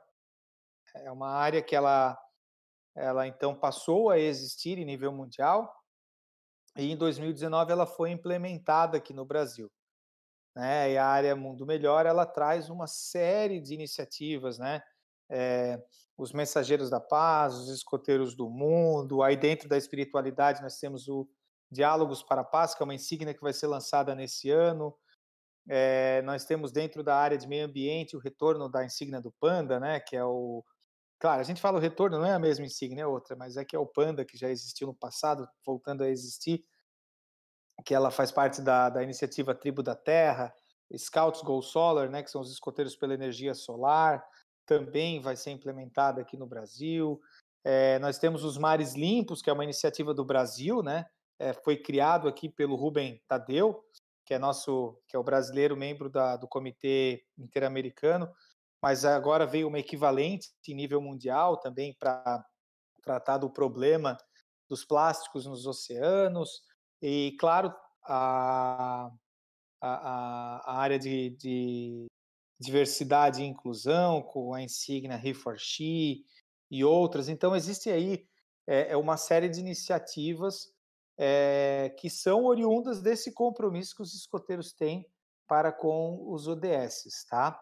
É uma área que ela, ela então passou a existir em nível mundial e em 2019 ela foi implementada aqui no Brasil. Né? E a área Mundo Melhor ela traz uma série de iniciativas, né? É, os Mensageiros da Paz, os Escoteiros do Mundo, aí dentro da espiritualidade nós temos o Diálogos para a Paz, que é uma insígnia que vai ser lançada nesse ano. É, nós temos dentro da área de meio ambiente o retorno da insígnia do Panda, né? Que é o Claro, a gente fala o retorno, não é a mesma insígnia, é outra, mas é que é o Panda, que já existiu no passado, voltando a existir, que ela faz parte da, da iniciativa Tribo da Terra, Scouts Go Solar, né, que são os escoteiros pela energia solar, também vai ser implementada aqui no Brasil. É, nós temos os Mares Limpos, que é uma iniciativa do Brasil, né? É, foi criado aqui pelo Rubem Tadeu, que é nosso, que é o brasileiro membro da, do Comitê Interamericano, mas agora veio uma equivalente em nível mundial também para tratar do problema dos plásticos nos oceanos. E, claro, a, a, a área de, de, diversidade e inclusão, com a insígnia He for She e outras. Então, existe aí é, é uma série de iniciativas é, que são oriundas desse compromisso que os escoteiros têm para com os ODS, tá?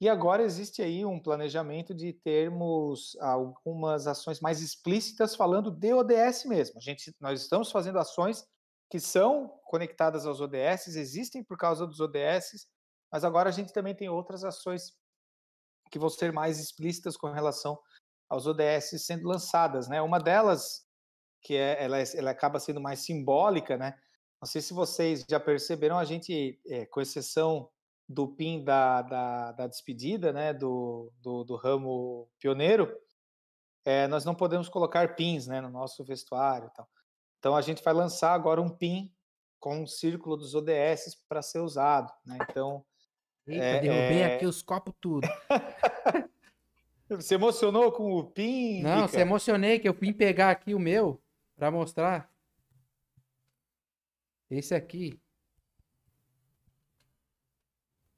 E agora existe aí um planejamento de termos algumas ações mais explícitas falando de ODS mesmo. A gente, nós estamos fazendo ações que são conectadas aos ODS, existem por causa dos ODS, mas agora a gente também tem outras ações que vão ser mais explícitas com relação aos ODS sendo lançadas, né? Uma delas que é, ela, é, ela acaba sendo mais simbólica, né? Não sei se vocês já perceberam, a gente, é, com exceção do PIN da, da, da despedida, né, do, do, do ramo pioneiro, é, nós não podemos colocar pins, né, no nosso vestuário e tal. Então a gente vai lançar agora um pin com um círculo dos ODS para ser usado, né? Então Eita, é, derrubei é... aqui os copos tudo. [laughs] Você emocionou com o pin? Não, se emocionei que eu vim pegar aqui o meu para mostrar. Esse aqui.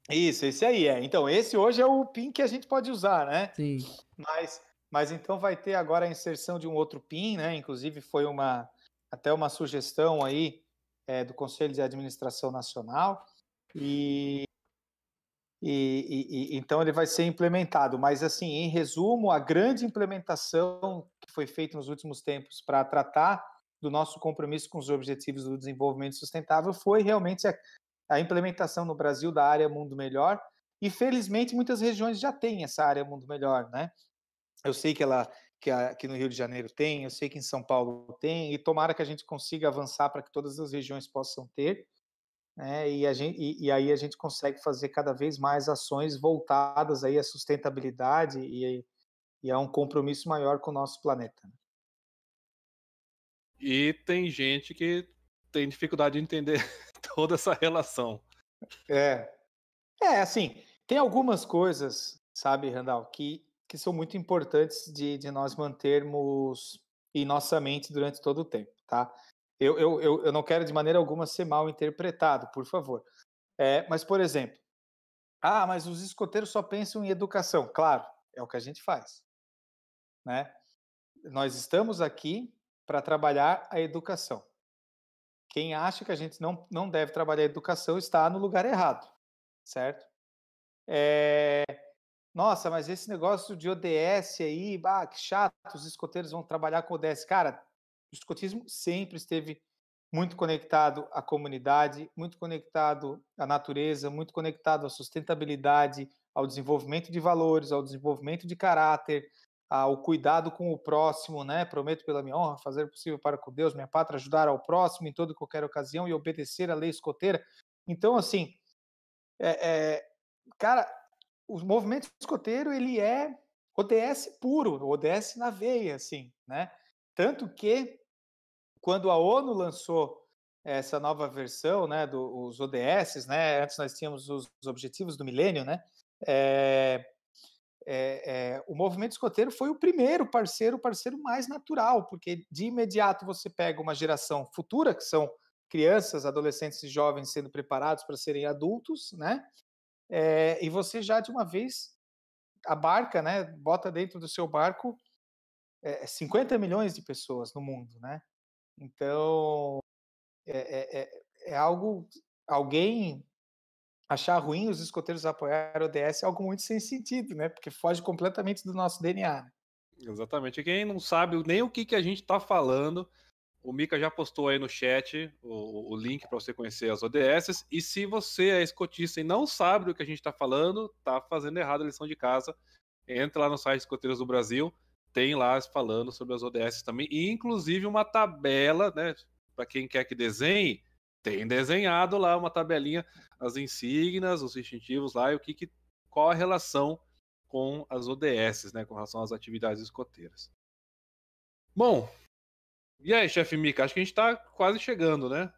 Isso, esse aí é. Então, esse hoje é o pin que a gente pode usar, né? Sim. Mas, mas então vai ter agora a inserção de um outro pin, né? Inclusive foi uma até uma sugestão aí é, do Conselho de Administração Nacional e, e, e, então ele vai ser implementado. Mas assim, em resumo, a grande implementação que foi feita nos últimos tempos para tratar do nosso compromisso com os objetivos do desenvolvimento sustentável foi realmente a, a implementação no Brasil da área Mundo Melhor. E felizmente muitas regiões já têm essa área Mundo Melhor, né? Eu sei que ela que aqui no Rio de Janeiro tem, eu sei que em São Paulo tem, e tomara que a gente consiga avançar para que todas as regiões possam ter, né, e, gente, e, e, aí a gente consegue fazer cada vez mais ações voltadas aí à sustentabilidade e, e a um compromisso maior com o nosso planeta. Né. E tem gente que tem dificuldade de entender [laughs] toda essa relação. É, é assim, tem algumas coisas, sabe, Randall, que que são muito importantes de, de nós mantermos em nossa mente durante todo o tempo, tá? Eu, eu, eu, eu não quero de maneira alguma ser mal interpretado, por favor. É, mas, por exemplo, ah, mas os escoteiros só pensam em educação. Claro, é o que a gente faz. Né? Nós estamos aqui para trabalhar a educação. Quem acha que a gente não, não deve trabalhar a educação está no lugar errado, certo? É, nossa, mas esse negócio de ODS aí, bah, que chato, os escoteiros vão trabalhar com ODS. Cara, o escotismo sempre esteve muito conectado à comunidade, muito conectado à natureza, muito conectado à sustentabilidade, ao desenvolvimento de valores, ao desenvolvimento de caráter, ao cuidado com o próximo, né? Prometo pela minha honra fazer o possível para com Deus, minha pátria, ajudar ao próximo em toda e qualquer ocasião e obedecer à lei escoteira. Então, assim, é, é, cara, o movimento escoteiro ele é ODS puro, ODS na veia, assim, né? Tanto que quando a ONU lançou essa nova versão, né, dos ODS, né? Antes nós tínhamos os, objetivos do milênio, né? É, é, é, o movimento escoteiro foi o primeiro parceiro, o parceiro mais natural, porque de imediato você pega uma geração futura, que são crianças, adolescentes e jovens sendo preparados para serem adultos, né? É, e você já de uma vez abarca, né, bota dentro do seu barco é, 50 milhões de pessoas no mundo, né? Então é, é, é algo, alguém achar ruim os escoteiros apoiar o ODS é algo muito sem sentido, né? Porque foge completamente do nosso DNA. Né? Exatamente. Quem não sabe nem o que, que a gente está falando, o Mika já postou aí no chat o, o link para você conhecer as ODS. E se você é escotista e não sabe do que a gente está falando, tá fazendo errado a lição de casa. Entra lá no site Escoteiros do Brasil, tem lá falando sobre as ODS também, e inclusive uma tabela, né? Para quem quer que desenhe, tem desenhado lá uma tabelinha, as insígnias, os distintivos lá e o que, que qual a relação com as ODS, né? Com relação às atividades escoteiras. Bom, e aí, chefe Mika, acho que a gente tá quase chegando, né?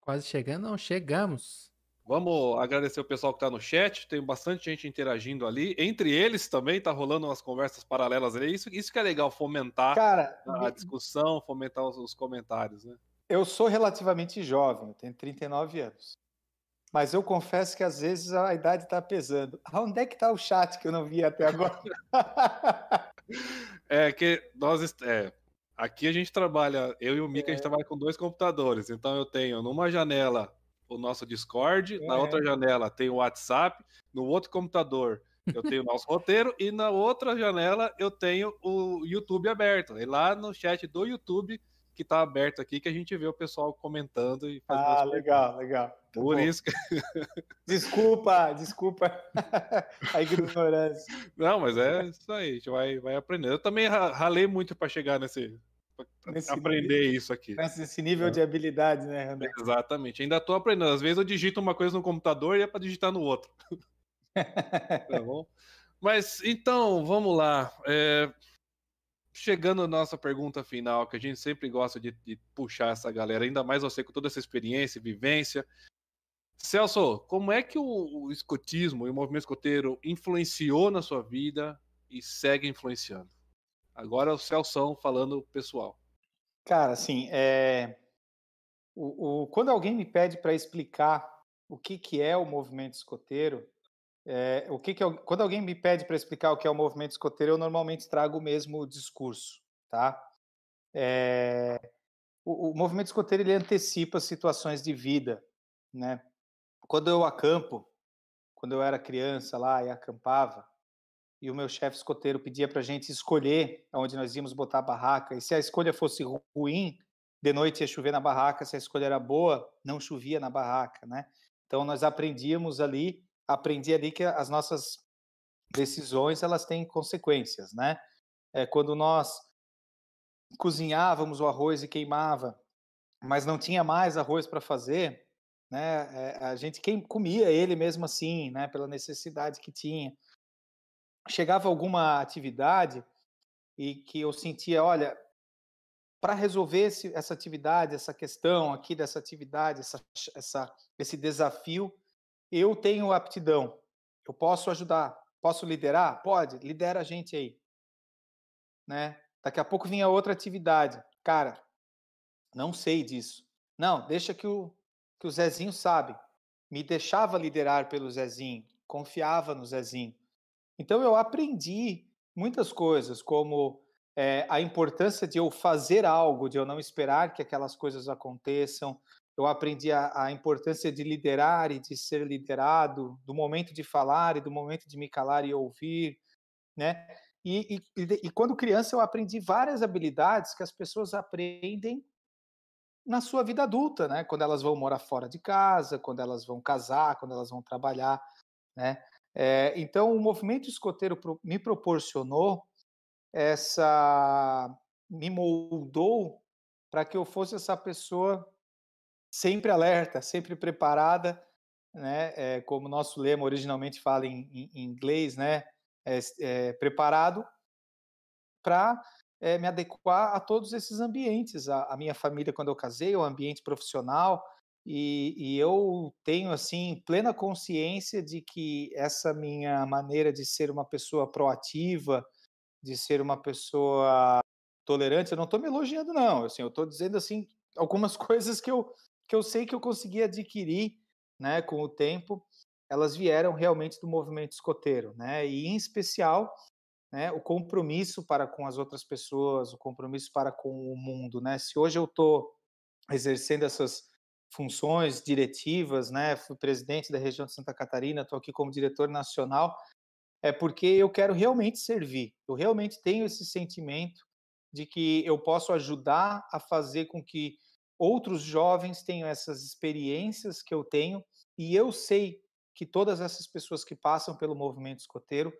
Quase chegando? Não, chegamos. Vamos agradecer o pessoal que está no chat, tem bastante gente interagindo ali. Entre eles também tá rolando umas conversas paralelas ali. Isso, isso que é legal, fomentar Cara, a discussão, fomentar os, os, comentários, né? Eu sou relativamente jovem, eu tenho 39 anos. Mas eu confesso que às vezes a idade está pesando. [laughs] Onde é que está o chat que eu não vi até agora? [laughs] é que nós. É, Aqui a gente trabalha, eu e o Mika, é. a gente é. trabalha com dois computadores. Então eu tenho numa janela o nosso Discord, é. na outra janela tem o WhatsApp, no outro computador eu tenho o nosso [laughs] roteiro e na outra janela eu tenho o YouTube aberto. E lá no chat do YouTube que está aberto aqui que a gente vê o pessoal comentando e fazendo Ah, legal, legal. Por isso que... [laughs] Desculpa, desculpa [laughs] a ignorância. Não, mas é isso aí, a gente vai, vai aprender. Eu também ralei muito para chegar nesse. Nesse aprender nível, isso aqui. Nesse nível é. de habilidade, né, André? Exatamente. Ainda estou aprendendo. Às vezes eu digito uma coisa no computador e é para digitar no outro. [laughs] tá bom? Mas então, vamos lá. É chegando à nossa pergunta final, que a gente sempre gosta de, de, puxar essa galera, ainda mais você com toda essa experiência, vivência. Celso, como é que o, o escotismo e o movimento escoteiro influenciou na sua vida e segue influenciando? Agora é o Celso falando pessoal. Cara, assim, é... o, o... quando alguém me pede para explicar o que, que é o movimento escoteiro, é, o que, que eu, quando alguém me pede para explicar o que é o movimento escoteiro, eu normalmente trago o mesmo discurso, tá? É, o, o, movimento escoteiro ele antecipa situações de vida, né? Quando eu acampo, quando eu era criança lá e acampava, e o meu chefe escoteiro pedia para a gente escolher onde nós íamos botar a barraca, e se a escolha fosse ruim, de noite ia chover na barraca, se a escolha era boa, não chovia na barraca, né? Então nós aprendíamos ali aprendi ali que as nossas decisões elas têm consequências, né? É, quando nós cozinhávamos o arroz e queimava, mas não tinha mais arroz para fazer, né? É, a gente quem comia ele mesmo assim, né? Pela necessidade que tinha. Chegava alguma atividade e que eu sentia, olha, para resolver esse, essa atividade, essa questão aqui dessa atividade, essa, essa, esse desafio, eu tenho aptidão, eu posso ajudar, posso liderar? Pode, lidera a gente aí. Né? Daqui a pouco vinha outra atividade. Cara, não sei disso. Não, deixa que o, que o Zezinho sabe. Me deixava liderar pelo Zezinho, confiava no Zezinho. Então eu aprendi muitas coisas, como é, a importância de eu fazer algo, de eu não esperar que aquelas coisas aconteçam, eu aprendi a, a, importância de liderar e de ser liderado, do momento de falar e do momento de me calar e ouvir, né? E, e, e quando criança eu aprendi várias habilidades que as pessoas aprendem na sua vida adulta, né? Quando elas vão morar fora de casa, quando elas vão casar, quando elas vão trabalhar, né? É, então o movimento escoteiro me proporcionou essa, me moldou para que eu fosse essa pessoa sempre alerta, sempre preparada, né? É, como nosso lema originalmente fala em, em, inglês, né? É, preparado para é, me adequar a todos esses ambientes, a, a, minha família quando eu casei, o ambiente profissional, e, e, eu tenho assim plena consciência de que essa minha maneira de ser uma pessoa proativa, de ser uma pessoa tolerante, eu não estou me elogiando não, assim, eu estou dizendo assim algumas [laughs] coisas que eu que eu sei que eu consegui adquirir, né, com o tempo, elas vieram realmente do movimento escoteiro, né, e em especial, né, o compromisso para com as outras pessoas, o compromisso para com o mundo, né, se hoje eu estou exercendo essas funções diretivas, né? Fui presidente da região de Santa Catarina, estou aqui como diretor nacional, é porque eu quero realmente servir. Eu realmente tenho esse sentimento de que eu posso ajudar a fazer com que outros jovens tenham essas experiências que eu tenho, e eu sei que todas essas pessoas que passam pelo movimento escoteiro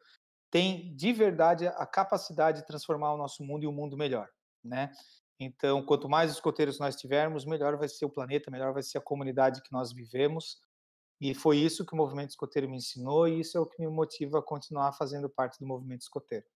têm de verdade a capacidade de transformar o nosso mundo em um mundo melhor, né? Então, quanto mais escoteiros nós tivermos, melhor vai ser o planeta, melhor vai ser a comunidade que nós vivemos. E foi isso que o movimento escoteiro me ensinou e isso é o que me motiva a continuar fazendo parte do movimento escoteiro.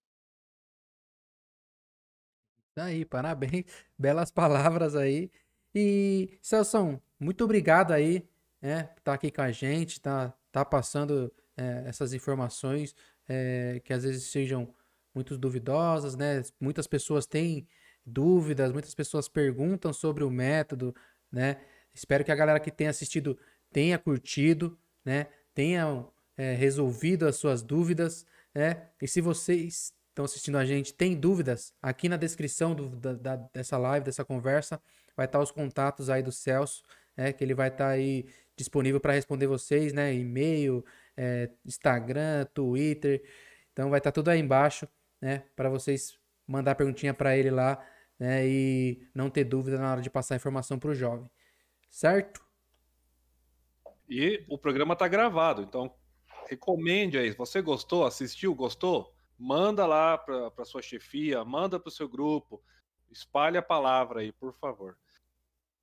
Tá aí, parabéns, [laughs] belas palavras aí. E, Celso, muito obrigado aí, né, por estar aqui com a gente, tá, tá passando é, essas informações é, que às vezes sejam muito duvidosas, né? Muitas pessoas têm dúvidas, muitas pessoas perguntam sobre o método, né? Espero que a galera que tenha assistido tenha curtido, né? Tenha é, resolvido as suas dúvidas, né? E se vocês estão assistindo a gente tem dúvidas, aqui na descrição do, da, da, dessa live, dessa conversa, vai estar os contatos aí do Celso, né? Que ele vai estar aí disponível para responder vocês, né? E-mail, é, Instagram, Twitter. Então vai estar tudo aí embaixo, né? Para vocês mandar perguntinha para ele lá, né? E não ter dúvida na hora de passar a informação para o jovem, certo? E o programa está gravado, então recomende aí. Você gostou, assistiu, gostou, manda lá para sua chefia, manda para o seu grupo, espalhe a palavra aí, por favor.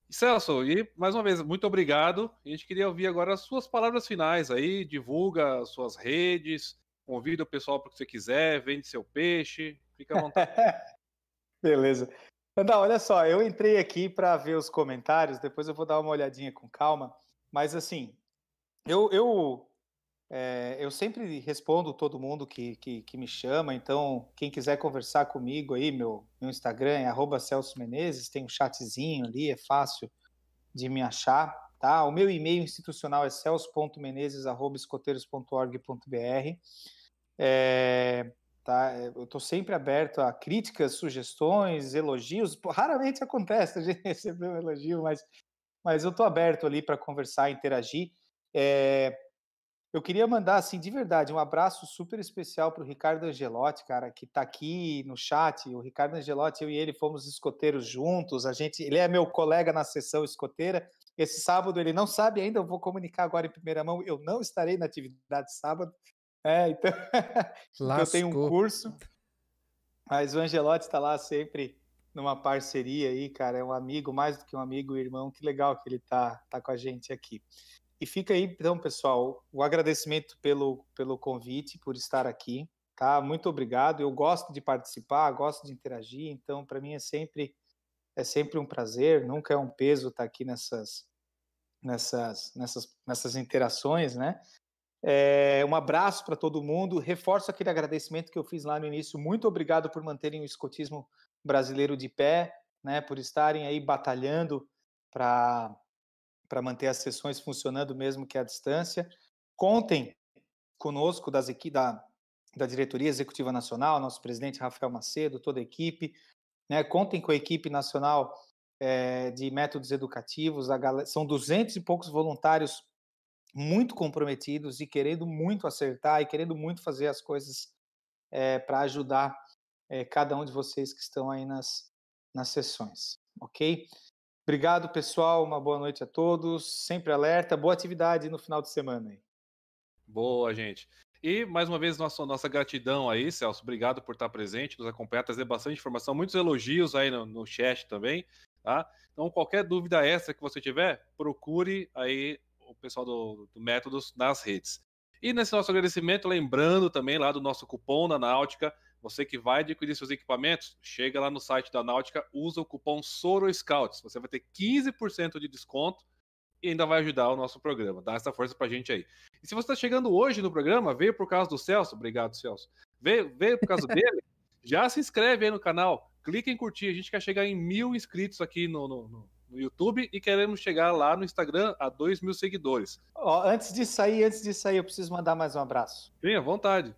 Celso, e mais uma vez, muito obrigado. A gente queria ouvir agora as suas palavras finais aí, divulga as suas redes, convida o pessoal para o que você quiser, vende seu peixe, fica à vontade. [laughs] Beleza. Andal, olha só, eu entrei aqui para ver os comentários, depois eu vou dar uma olhadinha com calma, mas assim, eu, eu, é, eu sempre respondo todo mundo que, que, que, me chama, então quem quiser conversar comigo aí, meu, meu Instagram é Celso Menezes, tem um chatzinho ali, é fácil de me achar, tá? O meu e-mail institucional é celso.menezes.escoteiros.org.br. É, Tá? Eu estou sempre aberto a críticas, sugestões, elogios. Raramente acontece a gente [laughs] receber um elogio, mas, mas eu estou aberto ali para conversar, interagir. É, eu queria mandar, assim, de verdade, um abraço super especial para o Ricardo Angelotti, cara, que está aqui no chat. O Ricardo Angelotti, eu e ele fomos escoteiros juntos. A gente, ele é meu colega na sessão escoteira. Esse sábado ele não sabe ainda, eu vou comunicar agora em primeira mão. Eu não estarei na atividade sábado, é, então, [laughs] eu tenho um curso, mas o Angelotti está lá sempre numa parceria aí, cara, é um amigo, mais do que um amigo e irmão, que legal que ele tá, tá com a gente aqui. E fica aí, então, pessoal, o agradecimento pelo, pelo convite, por estar aqui, tá? Muito obrigado, eu gosto de participar, gosto de interagir, então, para mim é sempre, é sempre um prazer, nunca é um peso estar aqui nessas, nessas, nessas, nessas interações, né? É, um abraço para todo mundo. Reforço aquele agradecimento que eu fiz lá no início. Muito obrigado por manterem o escotismo brasileiro de pé, né, por estarem aí batalhando para para manter as sessões funcionando mesmo que à distância. Contem conosco das equipes da, da diretoria executiva nacional, nosso presidente Rafael Macedo, toda a equipe. Né, contem com a equipe nacional é, de métodos educativos. A, são duzentos e poucos voluntários muito comprometidos e querendo muito acertar e querendo muito fazer as coisas é, eh, para ajudar é, cada um de vocês que estão aí nas, nas sessões, ok? Obrigado, pessoal. Uma boa noite a todos. Sempre alerta. Boa atividade no final de semana aí. Boa, gente. E mais uma vez, nossa, nossa gratidão aí, Celso. Obrigado por estar presente, nos acompanhar, trazer bastante informação, muitos elogios aí no, no chat também, tá? Então, qualquer dúvida extra que você tiver, procure aí o pessoal do, do Métodos nas redes. E nesse nosso agradecimento, lembrando também lá do nosso cupom da Náutica, você que vai adquirir seus equipamentos, chega lá no site da Náutica, usa o cupom SOROSCOUTS, você vai ter 15% de desconto e ainda vai ajudar o nosso programa, dá essa força pra gente aí. E se você está chegando hoje no programa, veio por causa do Celso, obrigado Celso, veio, veio por causa dele, [laughs] já se inscreve aí no canal, clica em curtir, a gente quer chegar em mil inscritos aqui no, no, no no YouTube e queremos chegar lá no Instagram a 2 mil seguidores. Oh, antes de sair, antes de sair, eu preciso mandar mais um abraço. Tenha vontade.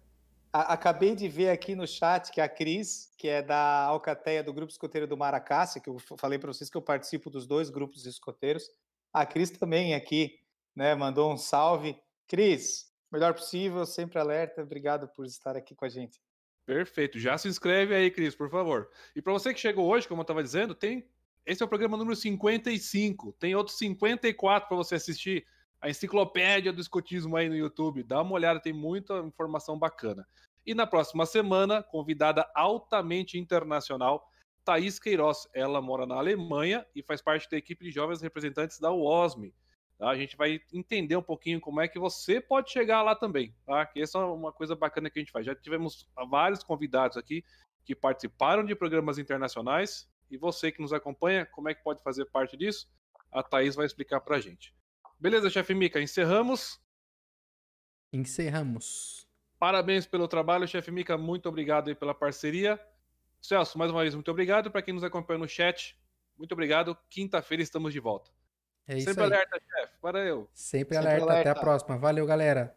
A, acabei de ver aqui no chat que a Cris, que é da Alcateia do Grupo Escoteiro do Maracácia, que eu falei para vocês que eu participo dos dois grupos escoteiros, A Cris também aqui, né? Mandou um salve. Cris, melhor possível, sempre alerta. Obrigado por estar aqui com a gente. Perfeito. Já se inscreve aí, Cris, por favor. E para você que chegou hoje, como eu estava dizendo, tem esse é o programa número 55. Tem outros 54 para você assistir. A enciclopédia do escotismo aí no YouTube. Dá uma olhada, tem muita informação bacana. E na próxima semana, convidada altamente internacional, Thaís Queiroz. Ela mora na Alemanha e faz parte da equipe de jovens representantes da UOSM. Tá? A gente vai entender um pouquinho como é que você pode chegar lá também. Tá? Que essa é uma coisa bacana que a gente faz. Já tivemos vários convidados aqui que participaram de programas internacionais. E você que nos acompanha, como é que pode fazer parte disso? A Thaís vai explicar pra gente. Beleza, chefe Mica, encerramos? Encerramos. Parabéns pelo trabalho, chefe Mica. Muito obrigado aí pela parceria. Celso, mais uma vez, muito obrigado. Para quem nos acompanha no chat, muito obrigado. Quinta-feira estamos de volta. É isso Sempre aí. alerta, chefe. Valeu. Sempre, Sempre alerta. Até a alerta. próxima. Valeu, galera.